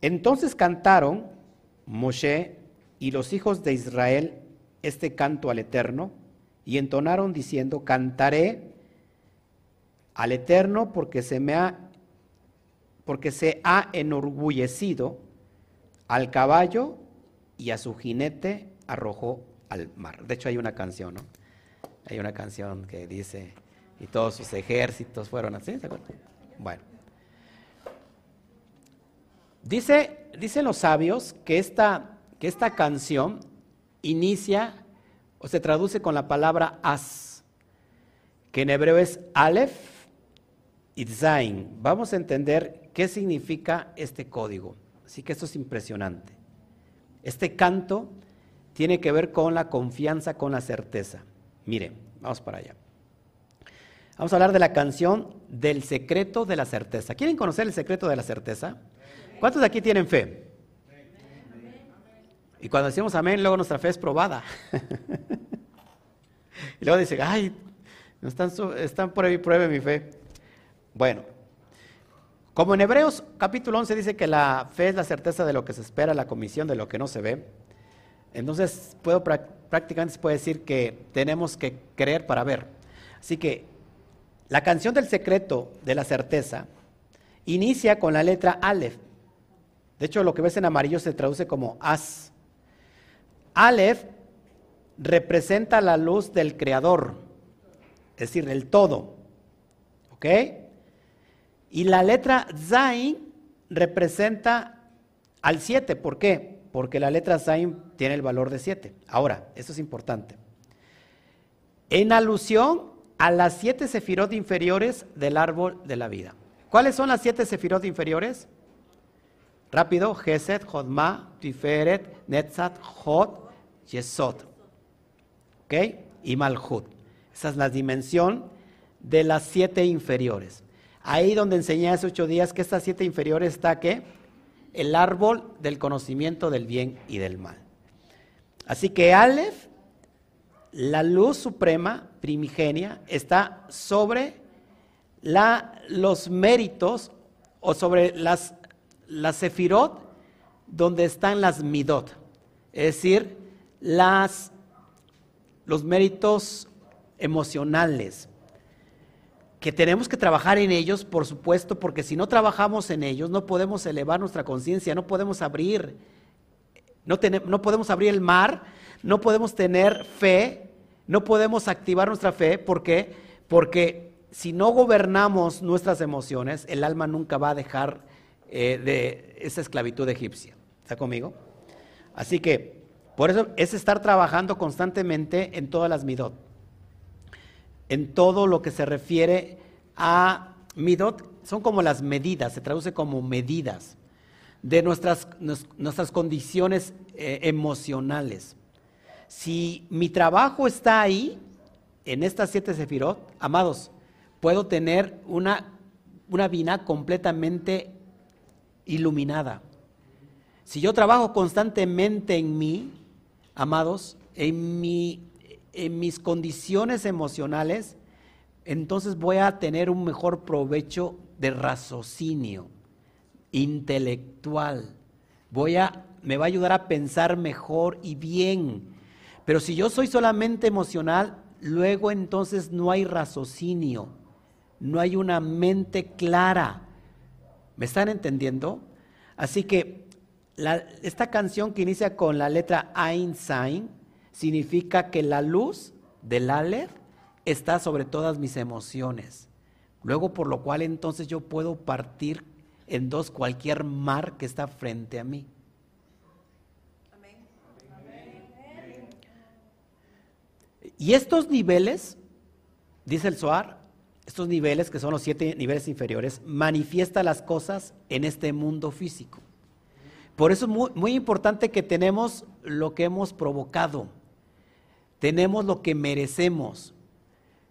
Entonces cantaron Moshe y los hijos de Israel este canto al Eterno y entonaron diciendo, cantaré al Eterno porque se me ha porque se ha enorgullecido al caballo y a su jinete arrojó al mar. De hecho hay una canción, ¿no? Hay una canción que dice, y todos sus ejércitos fueron así, ¿se acuerdan? Bueno. Dice, dicen los sabios que esta, que esta canción inicia o se traduce con la palabra as, que en hebreo es Aleph y Zain. Vamos a entender qué significa este código. Así que esto es impresionante. Este canto tiene que ver con la confianza, con la certeza. Mire, vamos para allá. Vamos a hablar de la canción del secreto de la certeza. ¿Quieren conocer el secreto de la certeza? ¿Cuántos de aquí tienen fe? Y cuando decimos amén, luego nuestra fe es probada. y luego dice, ay, están, están por ahí, pruebe mi fe. Bueno, como en Hebreos capítulo 11 dice que la fe es la certeza de lo que se espera, la comisión de lo que no se ve, entonces puedo, prácticamente se puede decir que tenemos que creer para ver. Así que la canción del secreto de la certeza inicia con la letra Aleph. De hecho, lo que ves en amarillo se traduce como as. Aleph representa la luz del creador, es decir, el todo. ¿Ok? Y la letra Zain representa al 7. ¿Por qué? Porque la letra Zain tiene el valor de 7. Ahora, eso es importante. En alusión a las siete sefirot inferiores del árbol de la vida. ¿Cuáles son las siete sefirot inferiores? Rápido, Geset, Jodma, Tiferet, Netzat, Jod, Yesod. ¿Ok? Y Malhut. Esa es la dimensión de las siete inferiores. Ahí donde enseñé hace ocho días que estas siete inferiores está ¿qué? El árbol del conocimiento del bien y del mal. Así que Aleph, la luz suprema, primigenia, está sobre la, los méritos o sobre las, las sefirot donde están las midot. Es decir, las, los méritos emocionales, que tenemos que trabajar en ellos, por supuesto, porque si no trabajamos en ellos, no podemos elevar nuestra conciencia, no podemos abrir, no, no podemos abrir el mar, no podemos tener fe, no podemos activar nuestra fe, ¿por qué? Porque si no gobernamos nuestras emociones, el alma nunca va a dejar eh, de esa esclavitud egipcia. ¿Está conmigo? Así que por eso es estar trabajando constantemente en todas las midot. En todo lo que se refiere a midot, son como las medidas, se traduce como medidas de nuestras, nuestras condiciones eh, emocionales. Si mi trabajo está ahí, en estas siete sefirot, amados, puedo tener una, una vida completamente iluminada. Si yo trabajo constantemente en mí, amados, en, mi, en mis condiciones emocionales, entonces voy a tener un mejor provecho de raciocinio intelectual. Voy a, me va a ayudar a pensar mejor y bien. Pero si yo soy solamente emocional, luego entonces no hay raciocinio, no hay una mente clara. ¿Me están entendiendo? Así que esta canción que inicia con la letra Ein Sein significa que la luz del Aleph está sobre todas mis emociones. Luego, por lo cual entonces yo puedo partir en dos cualquier mar que está frente a mí. Y estos niveles, dice el Zohar, estos niveles que son los siete niveles inferiores, manifiesta las cosas en este mundo físico. Por eso es muy, importante que tenemos lo que hemos provocado, tenemos lo que merecemos.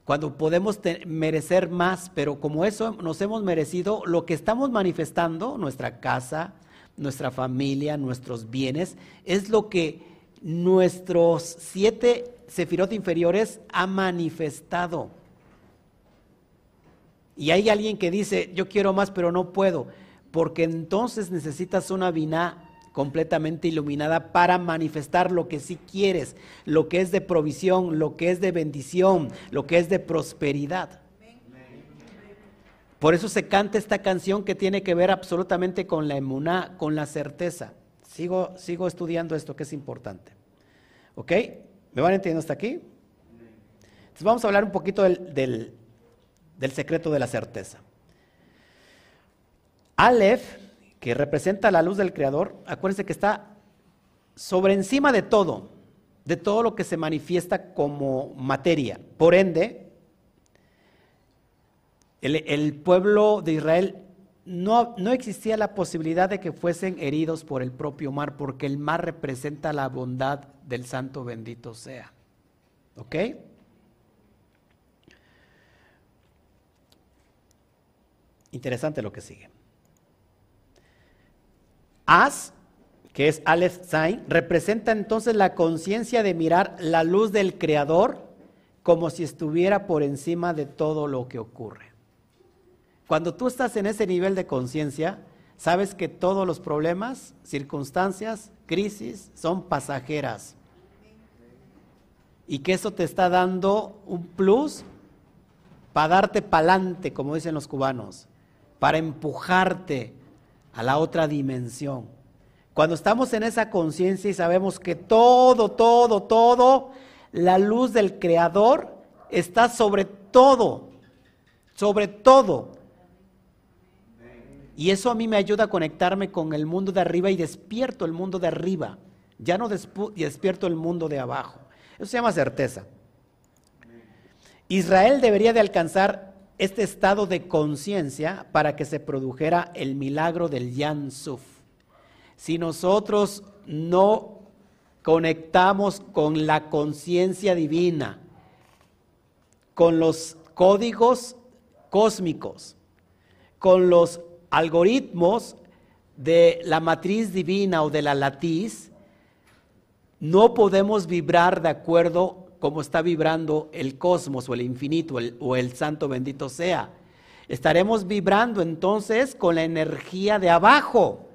Cuando podemos merecer más, pero como eso nos hemos merecido, lo que estamos manifestando, nuestra casa, nuestra familia, nuestros bienes, es lo que nuestros siete sefirot inferiores ha manifestado. Y hay alguien que dice, yo quiero más, pero no puedo, porque entonces necesitas una biná completamente iluminada para manifestar lo que sí quieres, lo que es de provisión, lo que es de bendición, lo que es de prosperidad. Por eso se canta esta canción que tiene que ver absolutamente con la emuná, con la certeza. Sigo, sigo estudiando esto que es importante. ¿Ok? ¿Me van entendiendo hasta aquí? Entonces vamos a hablar un poquito del, del, del secreto de la certeza. Aleph que representa la luz del Creador, acuérdense que está sobre encima de todo, de todo lo que se manifiesta como materia. Por ende, el, pueblo de Israel no, no, existía la posibilidad de que fuesen heridos por el propio mar, porque el mar representa la bondad del santo bendito sea. ¿Ok? Interesante lo que sigue. As, que es Aleph Zain, representa entonces la conciencia de mirar la luz del Creador como si estuviera por encima de todo lo que ocurre. Cuando tú estás en ese nivel de conciencia, sabes que todos los problemas, circunstancias, crisis son pasajeras. Y que eso te está dando un plus para darte pa'lante, como dicen los cubanos, para empujarte a la otra dimensión. Cuando estamos en esa conciencia y sabemos que todo, todo, todo, la luz del Creador está sobre todo, sobre todo. Y eso a mí me ayuda a conectarme con el mundo de arriba y despierto el mundo de arriba. Ya no despierto el mundo de abajo. Eso se llama certeza. Israel debería de alcanzar este estado de conciencia para que se produjera el milagro del Yan Suf. Si nosotros no conectamos con la conciencia divina, con los códigos cósmicos, con los algoritmos de la matriz divina o de la latiz, no podemos vibrar de acuerdo como está vibrando el cosmos o el infinito o el santo bendito sea. Estaremos vibrando entonces con la energía de abajo.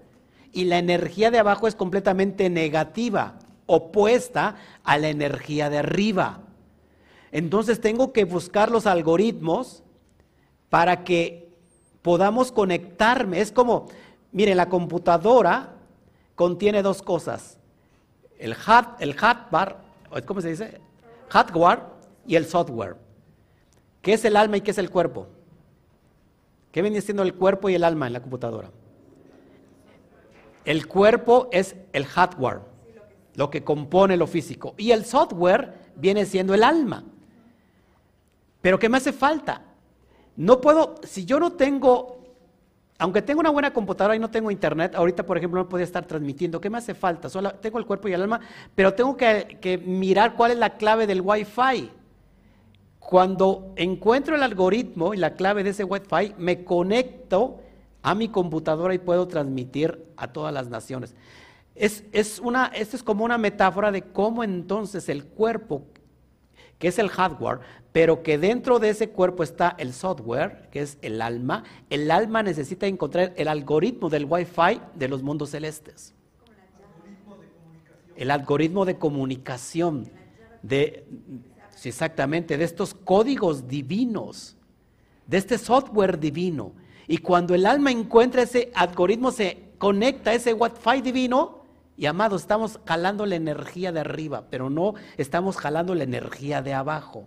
Y la energía de abajo es completamente negativa, opuesta a la energía de arriba. Entonces tengo que buscar los algoritmos para que podamos conectarme. Es como, mire, la computadora contiene dos cosas. El, hard, el ¿cómo se dice? Hardware y el software. ¿Qué es el alma y qué es el cuerpo? ¿Qué viene siendo el cuerpo y el alma en la computadora? El cuerpo es el hardware, lo que compone lo físico. Y el software viene siendo el alma. Pero ¿qué me hace falta? No puedo, si yo no tengo aunque tengo una buena computadora y no tengo internet, ahorita por ejemplo no podía estar transmitiendo, ¿qué me hace falta? Solo tengo el cuerpo y el alma, pero tengo que, mirar cuál es la clave del Wi-Fi. Cuando encuentro el algoritmo y la clave de ese Wi-Fi, me conecto a mi computadora y puedo transmitir a todas las naciones. Es, es una, esto es como una metáfora de cómo entonces el cuerpo, que es el hardware, pero que dentro de ese cuerpo está el software, que es el alma. El alma necesita encontrar el algoritmo del Wi-Fi de los mundos celestes. El algoritmo de comunicación, de, exactamente, de estos códigos divinos, de este software divino. Y cuando el alma encuentra ese algoritmo, se conecta a ese Wi-Fi divino, y amados, estamos jalando la energía de arriba, pero no estamos jalando la energía de abajo.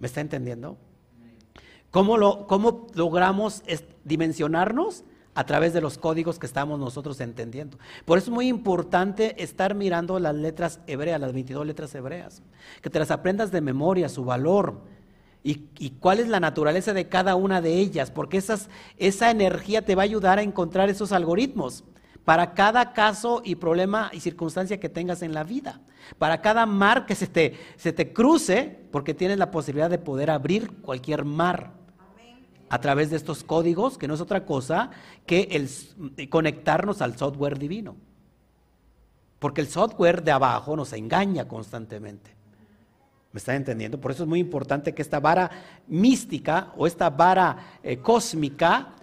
¿Me está entendiendo? ¿Cómo, lo, cómo logramos dimensionarnos? A través de los códigos que estamos nosotros entendiendo. Por eso es muy importante estar mirando las letras hebreas, las 22 letras hebreas. Que te las aprendas de memoria, su valor. Y, cuál es la naturaleza de cada una de ellas, porque esas, esa energía te va a ayudar a encontrar esos algoritmos para cada caso y problema y circunstancia que tengas en la vida. Para cada mar que se te, se te cruce, porque tienes la posibilidad de poder abrir cualquier mar a través de estos códigos, que no es otra cosa que el conectarnos al software divino. Porque el software de abajo nos engaña constantemente. ¿Me están entendiendo? Por eso es muy importante que esta vara mística o esta vara eh, cósmica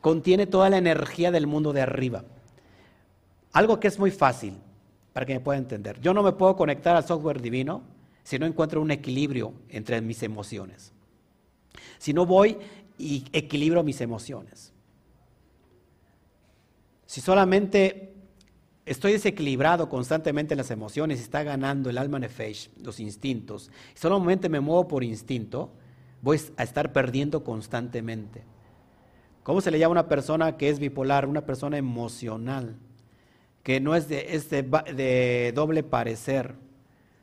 contiene toda la energía del mundo de arriba. Algo que es muy fácil para que me pueda entender. Yo no me puedo conectar al software divino si no encuentro un equilibrio entre mis emociones. Si no voy y equilibro mis emociones. Si solamente estoy desequilibrado constantemente en las emociones está ganando el alma nefesh, los instintos, y solamente me muevo por instinto, voy a estar perdiendo constantemente. ¿Cómo se le llama a una persona que es bipolar? Una persona emocional, que no es de, de, doble parecer.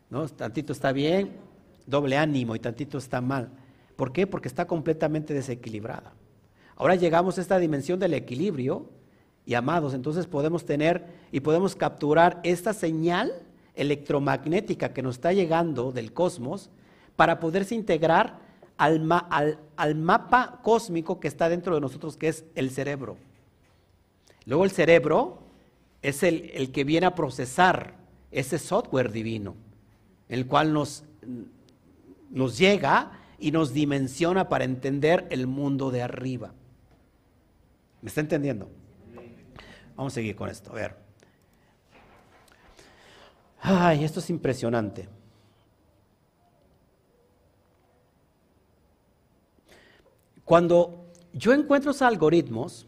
¿no? Tantito está bien, doble ánimo y tantito está mal. ¿Por qué? Porque está completamente desequilibrada. Ahora llegamos a esta dimensión del equilibrio y amados, entonces podemos tener y podemos capturar esta señal electromagnética que nos está llegando del cosmos para poderse integrar al, al, mapa cósmico que está dentro de nosotros, que es el cerebro. Luego el cerebro es el, el que viene a procesar ese software divino, el cual nos, nos llega y nos dimensiona para entender el mundo de arriba. ¿Me está entendiendo? Vamos a seguir con esto. A ver. Ay, esto es impresionante. Cuando yo encuentro esos algoritmos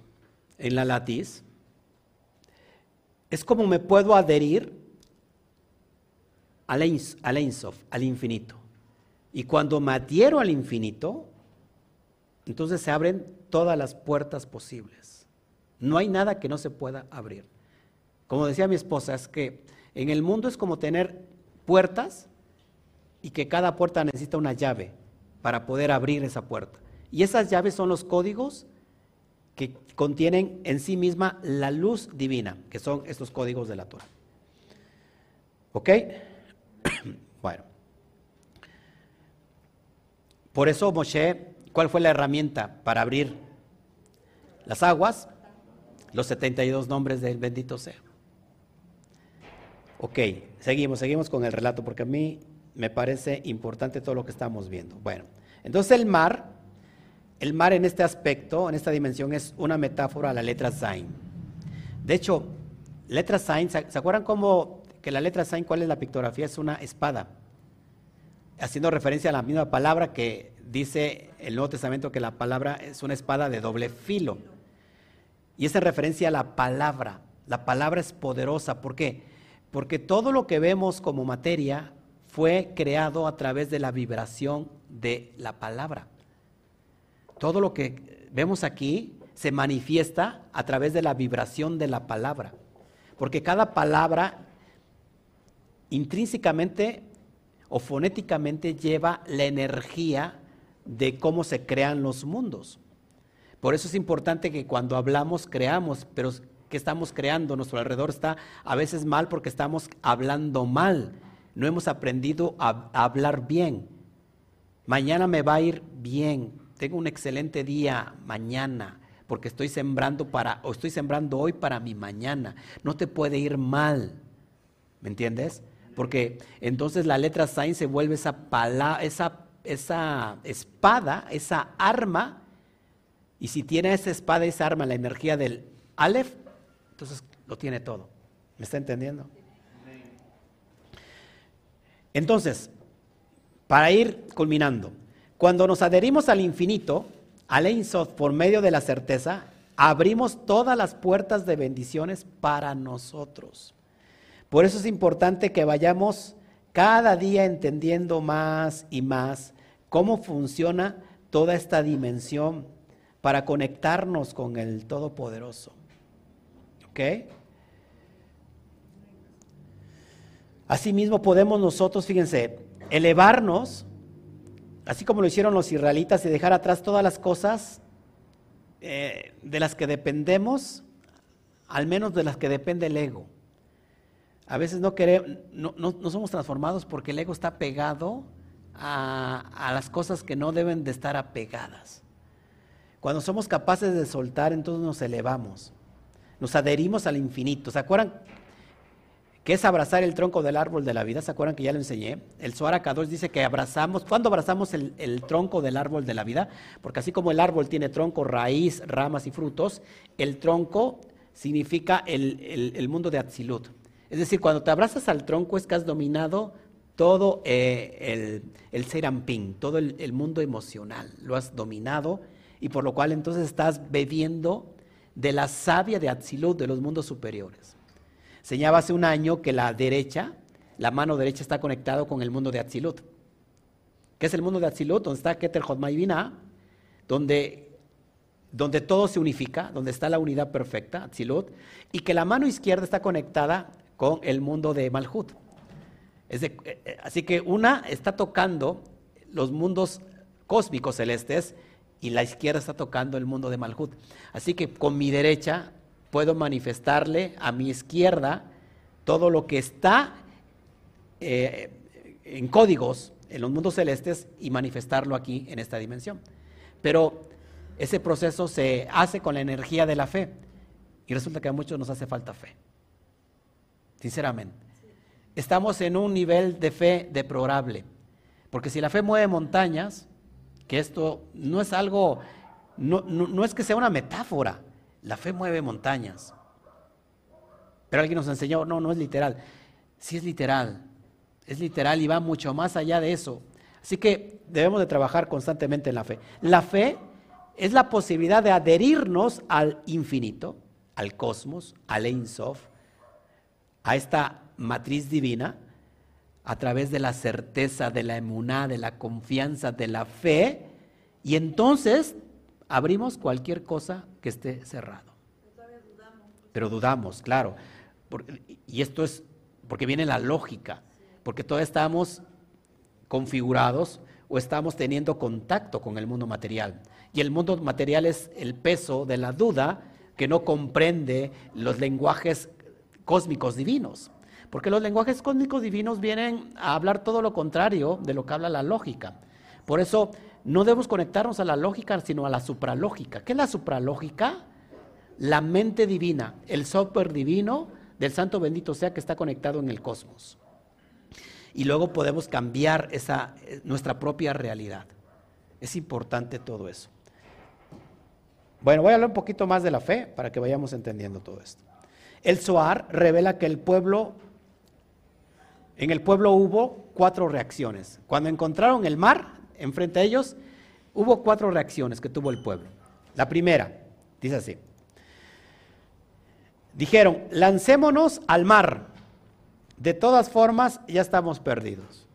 en la latiz, es como me puedo adherir al, Einsof, al infinito. Y cuando me adhiero al infinito, entonces se abren todas las puertas posibles. No hay nada que no se pueda abrir. Como decía mi esposa, es que en el mundo es como tener puertas y que cada puerta necesita una llave para poder abrir esa puerta. Y esas llaves son los códigos contienen en sí misma la luz divina, que son estos códigos de la Torah. ¿Ok? bueno. Por eso Moshe, ¿cuál fue la herramienta para abrir las aguas? los 72 nombres del bendito sea. Ok, seguimos, seguimos con el relato porque a mí me parece importante todo lo que estamos viendo. Bueno, entonces el mar, el mar en este aspecto, en esta dimensión, es una metáfora a la letra Zain. De hecho, letra Zain, ¿se acuerdan cómo que la letra Zain, cuál es la pictografía? Es una espada, haciendo referencia a la misma palabra que dice el Nuevo Testamento que la palabra es una espada de doble filo. Y es en referencia a la palabra. La palabra es poderosa. ¿Por qué? Porque todo lo que vemos como materia fue creado a través de la vibración de la palabra. Todo lo que vemos aquí se manifiesta a través de la vibración de la palabra. Porque cada palabra intrínsecamente o fonéticamente lleva la energía de cómo se crean los mundos. Por eso es importante que cuando hablamos creamos, pero ¿qué estamos creando? Nuestro alrededor está a veces mal porque estamos hablando mal. No hemos aprendido a, hablar bien. Mañana me va a ir bien. Tengo un excelente día mañana porque estoy sembrando para o estoy sembrando hoy para mi mañana. No te puede ir mal. ¿Me entiendes? Porque entonces la letra Sain se vuelve esa, esa, esa espada, esa arma y si tiene esa espada, esa arma, la energía del Aleph, entonces lo tiene todo. ¿Me está entendiendo? Entonces, para ir culminando, cuando nos adherimos al infinito, al Ein por medio de la certeza, abrimos todas las puertas de bendiciones para nosotros. Por eso es importante que vayamos cada día entendiendo más y más cómo funciona toda esta dimensión para conectarnos con el Todopoderoso. ¿Ok? Asimismo podemos nosotros, fíjense, elevarnos, así como lo hicieron los israelitas, y dejar atrás todas las cosas eh, de las que dependemos, al menos de las que depende el ego. A veces no, queremos, no, no, somos transformados porque el ego está pegado a, a las cosas que no deben de estar apegadas. Cuando somos capaces de soltar, entonces nos elevamos, nos adherimos al infinito. ¿Se acuerdan que es abrazar el tronco del árbol de la vida. ¿Se acuerdan que ya lo enseñé? El Zohar dice que abrazamos, ¿cuándo abrazamos el, tronco del árbol de la vida? Porque así como el árbol tiene tronco, raíz, ramas y frutos, el tronco significa el, mundo de Atzilut. Es decir, cuando te abrazas al tronco es que has dominado todo eh, el, el Serampín, todo el, mundo emocional, lo has dominado y por lo cual entonces estás bebiendo de la savia de Atzilut, de los mundos superiores. Señaba hace un año que la derecha, la mano derecha está conectado con el mundo de Atzilut. ¿Qué es el mundo de Atzilut? Donde está Keter Jodmai donde, donde todo se unifica, donde está la unidad perfecta, Atzilut, y que la mano izquierda está conectada con el mundo de Malhut. Eh, eh, así que una está tocando los mundos cósmicos celestes y la izquierda está tocando el mundo de Malhut. Así que con mi derecha puedo manifestarle a mi izquierda todo lo que está eh, en códigos en los mundos celestes y manifestarlo aquí en esta dimensión. Pero ese proceso se hace con la energía de la fe y resulta que a muchos nos hace falta fe, sinceramente. Estamos en un nivel de fe deplorable, porque si la fe mueve montañas, que esto no es algo, no es que sea una metáfora, la fe mueve montañas. Pero alguien nos enseñó, no, no es literal. Sí es literal. Es literal y va mucho más allá de eso. Así que debemos de trabajar constantemente en la fe. La fe es la posibilidad de adherirnos al infinito, al cosmos, al Ein Sof, a esta matriz divina, a través de la certeza, de la emuná, de la confianza, de la fe, y entonces abrimos cualquier cosa que esté cerrado. Pero dudamos, claro. y esto es porque viene la lógica, porque todavía estamos configurados o estamos teniendo contacto con el mundo material. Y el mundo material es el peso de la duda que no comprende los lenguajes cósmicos divinos. Porque los lenguajes cósmicos divinos vienen a hablar todo lo contrario de lo que habla la lógica. Por eso no debemos conectarnos a la lógica, sino a la supralógica. ¿Qué es la supralógica? La mente divina, el software divino del santo bendito sea que está conectado en el cosmos. Y luego podemos cambiar eh, nuestra propia realidad. Es importante todo eso. Bueno, voy a hablar un poquito más de la fe para que vayamos entendiendo todo esto. El Zohar revela que el pueblo, en el pueblo hubo cuatro reacciones. Cuando encontraron el mar, enfrente a ellos, hubo cuatro reacciones que tuvo el pueblo. La primera, dice así, dijeron, lancémonos al mar, de todas formas ya estamos perdidos.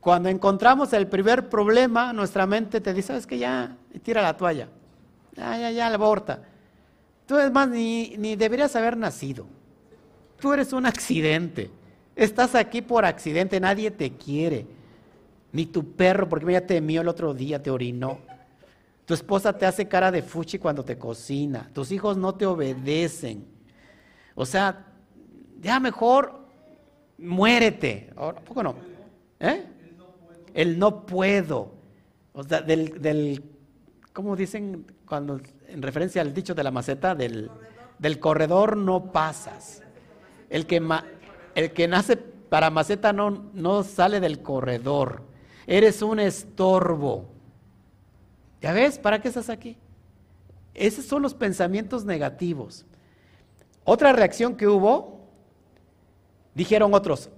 Cuando encontramos el primer problema, nuestra mente te dice, sabes que ya, tira la toalla, ya, ya, ya, aborta. Tú es más, ni, ni deberías haber nacido. Tú eres un accidente. Estás aquí por accidente, nadie te quiere ni tu perro, porque ya te mió el otro día, te orinó. Tu esposa te hace cara de fuchi cuando te cocina. Tus hijos no te obedecen. O sea, ya mejor muérete. Ahora, ¿Poco no? ¿Eh? El no puedo. O sea, del, del, ¿cómo dicen cuando, en referencia al dicho de la maceta? Del, del corredor no pasas. El que, el que nace para maceta no, no sale del corredor eres un estorbo. ¿Ya ves? ¿Para qué estás aquí? Esos son los pensamientos negativos. Otra reacción que hubo, dijeron otros,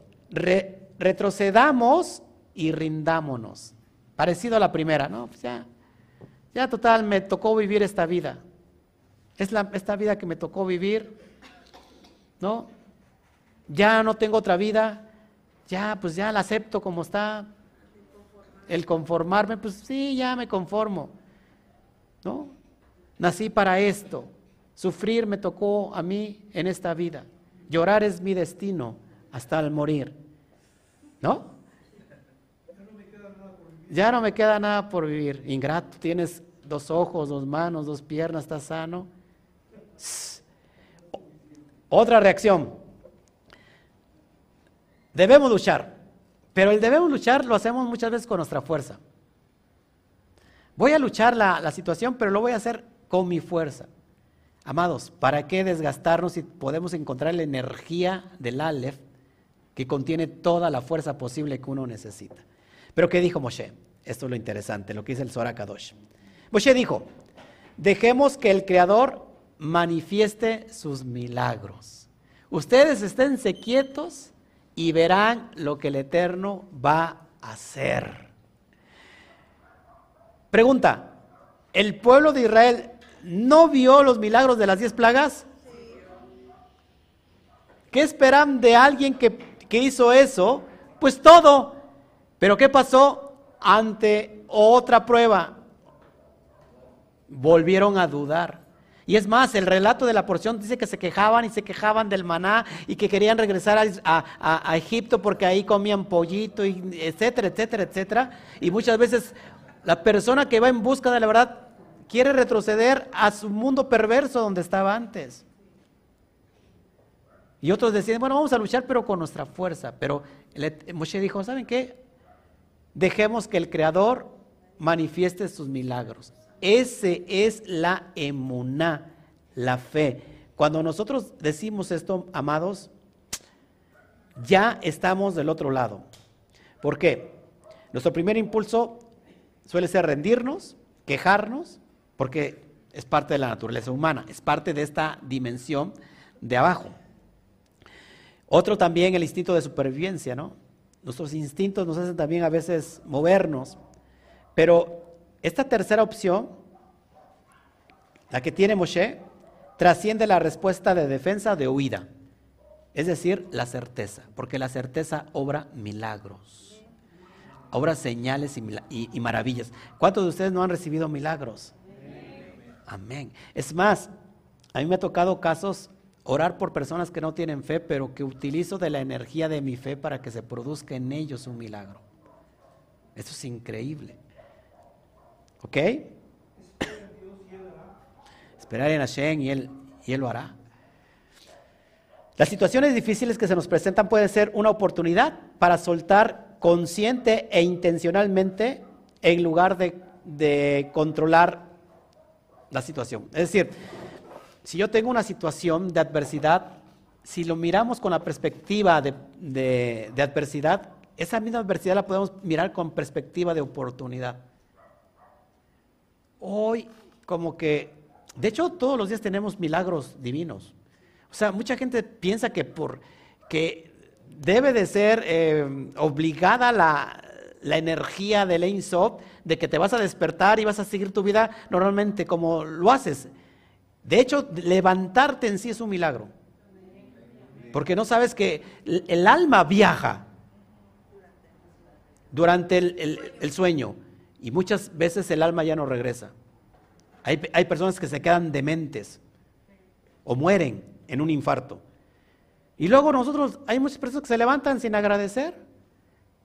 retrocedamos y rindámonos. Parecido a la primera, ¿no? Pues ya, ya total, me tocó vivir esta vida. Es la, esta vida que me tocó vivir, ¿no? Ya no tengo otra vida, ya, pues ya la acepto como está, el conformarme, pues sí, ya me conformo. ¿No? Nací para esto. Sufrir me tocó a mí en esta vida. Llorar es mi destino hasta el morir. ¿No? Ya no me queda nada por vivir. Ingrato, tienes dos ojos, dos manos, dos piernas, estás sano. Otra reacción. Debemos luchar. Pero el debemos luchar lo hacemos muchas veces con nuestra fuerza. Voy a luchar la, situación, pero lo voy a hacer con mi fuerza. Amados, ¿para qué desgastarnos si podemos encontrar la energía del Aleph que contiene toda la fuerza posible que uno necesita. Pero ¿qué dijo Moshe? Esto es lo interesante, lo que dice el Zohar Kadosh. Moshe dijo, dejemos que el Creador manifieste sus milagros. Ustedes esténse quietos y verán lo que el Eterno va a hacer. Pregunta, ¿el pueblo de Israel no vio los milagros de las diez plagas? ¿Qué esperan de alguien que, que hizo eso? Pues todo. Pero ¿qué pasó ante otra prueba? Volvieron a dudar. Y es más, el relato de la porción dice que se quejaban y se quejaban del maná y que querían regresar a, Egipto porque ahí comían pollito, etcétera, etcétera, etcétera. Y muchas veces la persona que va en busca de la verdad quiere retroceder a su mundo perverso donde estaba antes. Y otros deciden, bueno, vamos a luchar pero con nuestra fuerza. Pero Moshe dijo, ¿saben qué? Dejemos que el Creador manifieste sus milagros. Ese es la emuná, la fe. Cuando nosotros decimos esto, amados, ya estamos del otro lado. ¿Por qué? Nuestro primer impulso suele ser rendirnos, quejarnos, porque es parte de la naturaleza humana, es parte de esta dimensión de abajo. Otro también el instinto de supervivencia, ¿no? Nuestros instintos nos hacen también a veces movernos, pero esta tercera opción, la que tiene Moshe, trasciende la respuesta de defensa de huida, es decir, la certeza, porque la certeza obra milagros, obra señales y, maravillas. ¿Cuántos de ustedes no han recibido milagros? Amén. Es más, a mí me ha tocado casos orar por personas que no tienen fe, pero que utilizo de la energía de mi fe para que se produzca en ellos un milagro. Eso es increíble. ¿Ok? Esperar en Hashem y él, y él lo hará. Las situaciones difíciles que se nos presentan pueden ser una oportunidad para soltar consciente e intencionalmente en lugar de, de controlar la situación. Es decir, si yo tengo una situación de adversidad, si lo miramos con la perspectiva de, de adversidad, esa misma adversidad la podemos mirar con perspectiva de oportunidad. Hoy, como que, de hecho, todos los días tenemos milagros divinos. O sea, mucha gente piensa que por que debe de ser eh, obligada la, energía del Ein de que te vas a despertar y vas a seguir tu vida normalmente como lo haces. De hecho, levantarte en sí es un milagro. Porque no sabes que el, alma viaja durante el sueño. Y muchas veces el alma ya no regresa. Hay, personas que se quedan dementes o mueren en un infarto. Y luego nosotros, hay muchas personas que se levantan sin agradecer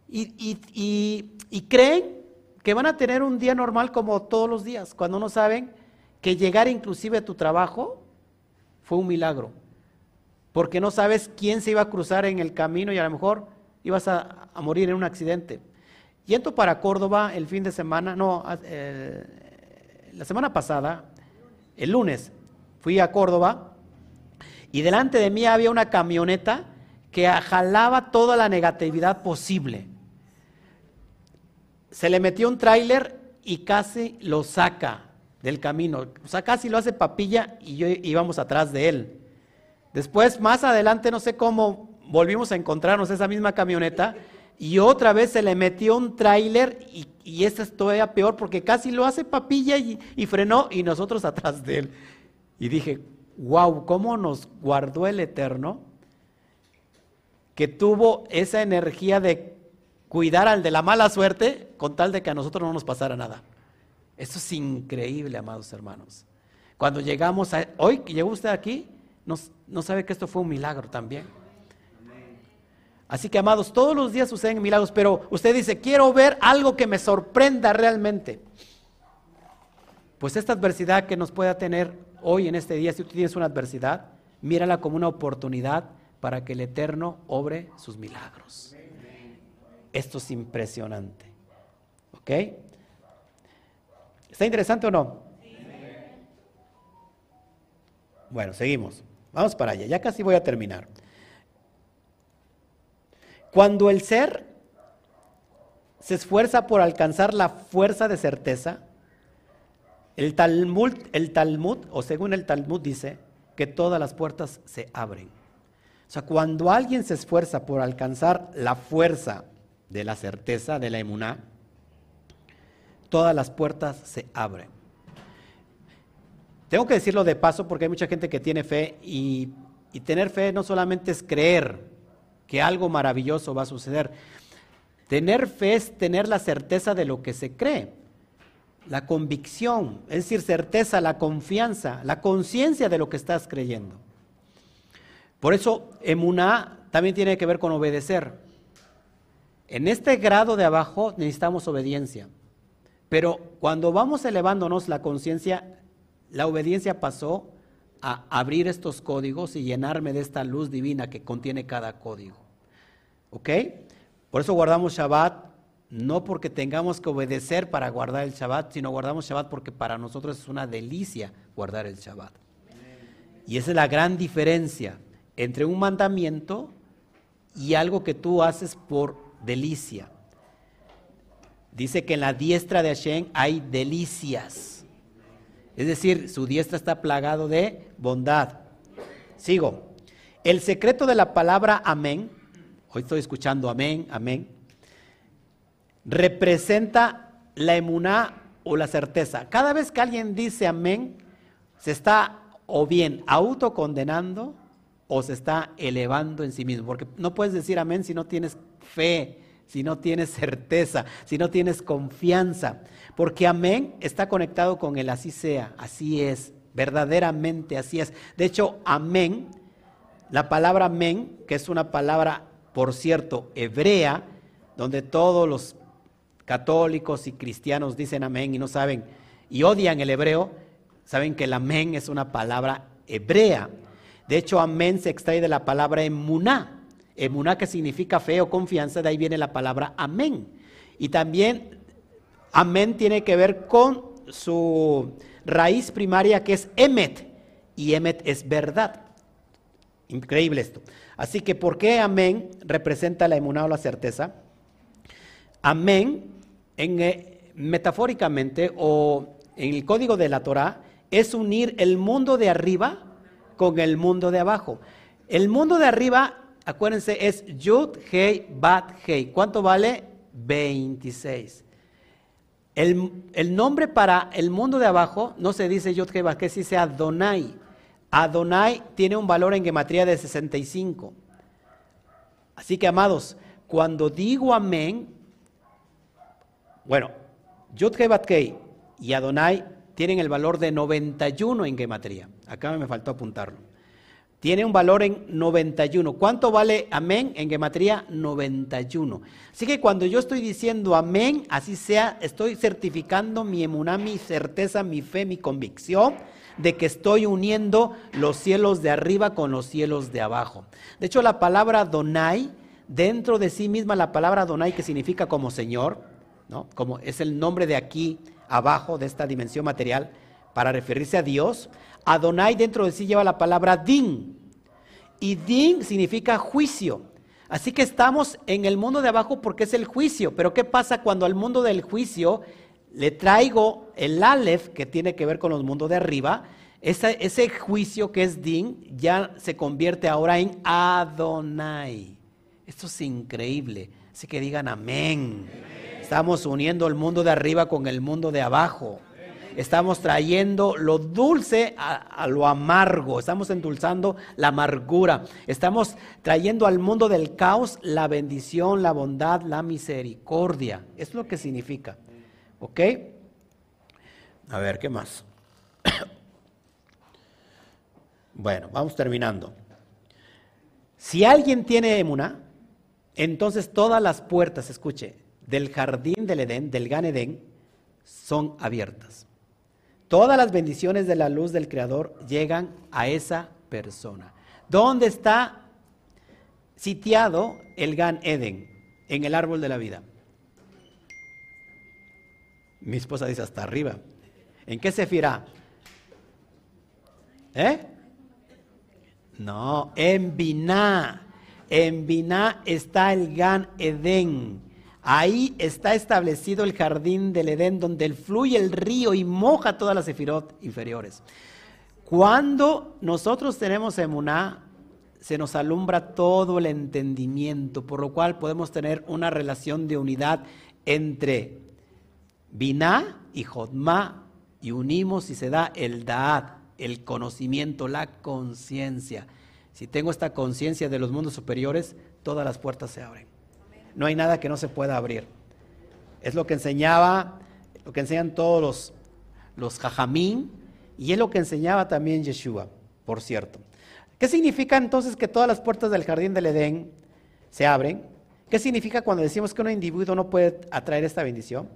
y, creen que van a tener un día normal como todos los días, cuando no saben que llegar inclusive a tu trabajo fue un milagro. Porque no sabes quién se iba a cruzar en el camino y a lo mejor ibas a, a morir en un accidente. Yendo para Córdoba el fin de semana, no, eh, la semana pasada, el lunes, fui a Córdoba y delante de mí había una camioneta que jalaba toda la negatividad posible. Se le metió un tráiler y casi lo saca del camino. O sea, casi lo hace papilla y yo íbamos atrás de él. Después, más adelante, no sé cómo, volvimos a encontrarnos esa misma camioneta y otra vez se le metió un tráiler y, y esta es todavía peor porque casi lo hace papilla y, y, frenó y nosotros atrás de él. Y dije, wow, ¿cómo nos guardó el Eterno? Que tuvo esa energía de cuidar al de la mala suerte con tal de que a nosotros no nos pasara nada. Eso es increíble, amados hermanos. Cuando llegamos a... Hoy que llegó usted aquí, no, no sabe que esto fue un milagro también. Así que, amados, todos los días suceden milagros, pero usted dice, quiero ver algo que me sorprenda realmente. Pues esta adversidad que nos pueda tener hoy en este día, si tú tienes una adversidad, mírala como una oportunidad para que el Eterno obre sus milagros. Esto es impresionante. ¿Ok? ¿Está interesante o no? Bueno, seguimos. Vamos para allá. Ya casi voy a terminar. Cuando el ser se esfuerza por alcanzar la fuerza de certeza, el Talmud, o según el Talmud dice, que todas las puertas se abren. O sea, cuando alguien se esfuerza por alcanzar la fuerza de la certeza, de la emuná, todas las puertas se abren. Tengo que decirlo de paso porque hay mucha gente que tiene fe y tener fe no solamente es creer que algo maravilloso va a suceder. Tener fe es tener la certeza de lo que se cree, la convicción, es decir, certeza, la confianza, la conciencia de lo que estás creyendo. Por eso, emuná también tiene que ver con obedecer. En este grado de abajo necesitamos obediencia. Pero cuando vamos elevándonos la conciencia, la obediencia pasó a abrir estos códigos y llenarme de esta luz divina que contiene cada código. ¿Ok? Por eso guardamos Shabbat, no porque tengamos que obedecer para guardar el Shabbat, sino guardamos Shabbat porque para nosotros es una delicia guardar el Shabbat. Y esa es la gran diferencia entre un mandamiento y algo que tú haces por delicia. Dice que en la diestra de Hashem hay delicias. Es decir, su diestra está plagado de bondad. Sigo. El secreto de la palabra amén, hoy estoy escuchando amén, amén, representa la emuná o la certeza. Cada vez que alguien dice amén, se está o bien autocondenando o se está elevando en sí mismo. Porque no puedes decir amén si no tienes fe, si no tienes certeza, si no tienes confianza. Porque amén está conectado con el así sea, así es, verdaderamente así es. De hecho, amén, la palabra amén, que es una palabra, por cierto, hebrea, donde todos los católicos y cristianos dicen amén y no saben y odian el hebreo, saben que el amén es una palabra hebrea. De hecho, amén se extrae de la palabra emuná, Emuná que significa fe o confianza, de ahí viene la palabra amén. Y también amén tiene que ver con su raíz primaria que es emet. Y emet es verdad. Increíble esto. Así que, ¿por qué amén representa la emuná o la certeza? Amén, eh, metafóricamente o en el código de la Torah, es unir el mundo de arriba con el mundo de abajo. El mundo de arriba acuérdense, es Yud, Hei, Bat, Hei. ¿Cuánto vale? 26. El, nombre para el mundo de abajo no se dice Bat, Hei, se dice Adonai. Adonai tiene un valor en gematría de 65. Así que, amados, cuando digo amén, bueno, Yud, Hei, Bat, Hei y Adonai tienen el valor de 91 en gematría. Acá me faltó apuntarlo tiene un valor en 91. ¿Cuánto vale amén en gematría? 91. Así que cuando yo estoy diciendo amén, así sea, estoy certificando mi emuná, mi certeza, mi fe, mi convicción de que estoy uniendo los cielos de arriba con los cielos de abajo. De hecho, la palabra Donai, dentro de sí misma la palabra Donai que significa como Señor, ¿no? Como es el nombre de aquí abajo de esta dimensión material para referirse a Dios, Adonai dentro de sí lleva la palabra din. Y din significa juicio. Así que estamos en el mundo de abajo porque es el juicio. Pero ¿qué pasa cuando al mundo del juicio le traigo el Aleph que tiene que ver con los mundos de arriba? Ese, ese juicio que es din ya se convierte ahora en Adonai. Esto es increíble. Así que digan amén. Estamos uniendo el mundo de arriba con el mundo de abajo estamos trayendo lo dulce a, lo amargo, estamos endulzando la amargura, estamos trayendo al mundo del caos la bendición, la bondad, la misericordia. Es lo que significa. ¿Ok? A ver, ¿qué más? bueno, vamos terminando. Si alguien tiene emuna, entonces todas las puertas, escuche, del jardín del Edén, del Gan Edén, son abiertas. Todas las bendiciones de la luz del Creador llegan a esa persona. ¿Dónde está sitiado el Gan Eden? En el árbol de la vida. Mi esposa dice hasta arriba. ¿En qué se fiera? ¿Eh? No, en Biná. En Biná está el Gan Edén. Ahí está establecido el jardín del Edén, donde fluye el río y moja todas las sefirot inferiores. Cuando nosotros tenemos emuná, se nos alumbra todo el entendimiento, por lo cual podemos tener una relación de unidad entre Biná y Jodma, y unimos y se da el Da'at, el conocimiento, la conciencia. Si tengo esta conciencia de los mundos superiores, todas las puertas se abren. No hay nada que no se pueda abrir. Es lo que enseñaba, lo que enseñan todos los, los jajamín, y es lo que enseñaba también Yeshua, por cierto. ¿Qué significa entonces que todas las puertas del jardín del Edén se abren? ¿Qué significa cuando decimos que un individuo no puede atraer esta bendición?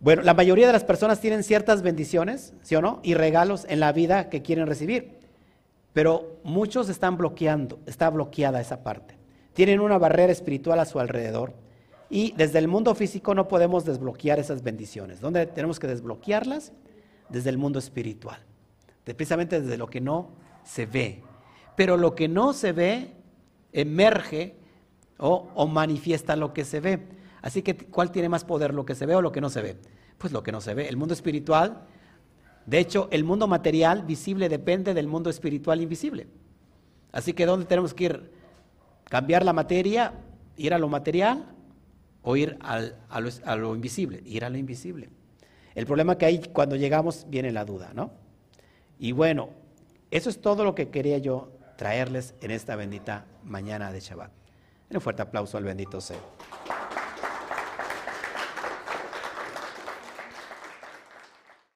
Bueno, la mayoría de las personas tienen ciertas bendiciones, ¿sí o no? Y regalos en la vida que quieren recibir. Pero muchos están bloqueando, está bloqueada esa parte. Tienen una barrera espiritual a su alrededor y desde el mundo físico no podemos desbloquear esas bendiciones. ¿Dónde tenemos que desbloquearlas? Desde el mundo espiritual. precisamente desde lo que no se ve. Pero lo que no se ve emerge o, o manifiesta lo que se ve. Así que, ¿cuál tiene más poder, lo que se ve o lo que no se ve? Pues lo que no se ve. El mundo espiritual, de hecho, el mundo material visible depende del mundo espiritual invisible. Así que, ¿dónde tenemos que ir? ¿Cambiar la materia, ir a lo material o ir a, lo, a lo invisible? Ir a lo invisible. El problema que hay cuando llegamos viene la duda, ¿no? Y bueno, eso es todo lo que quería yo traerles en esta bendita mañana de Shabbat. Un fuerte aplauso al bendito sea.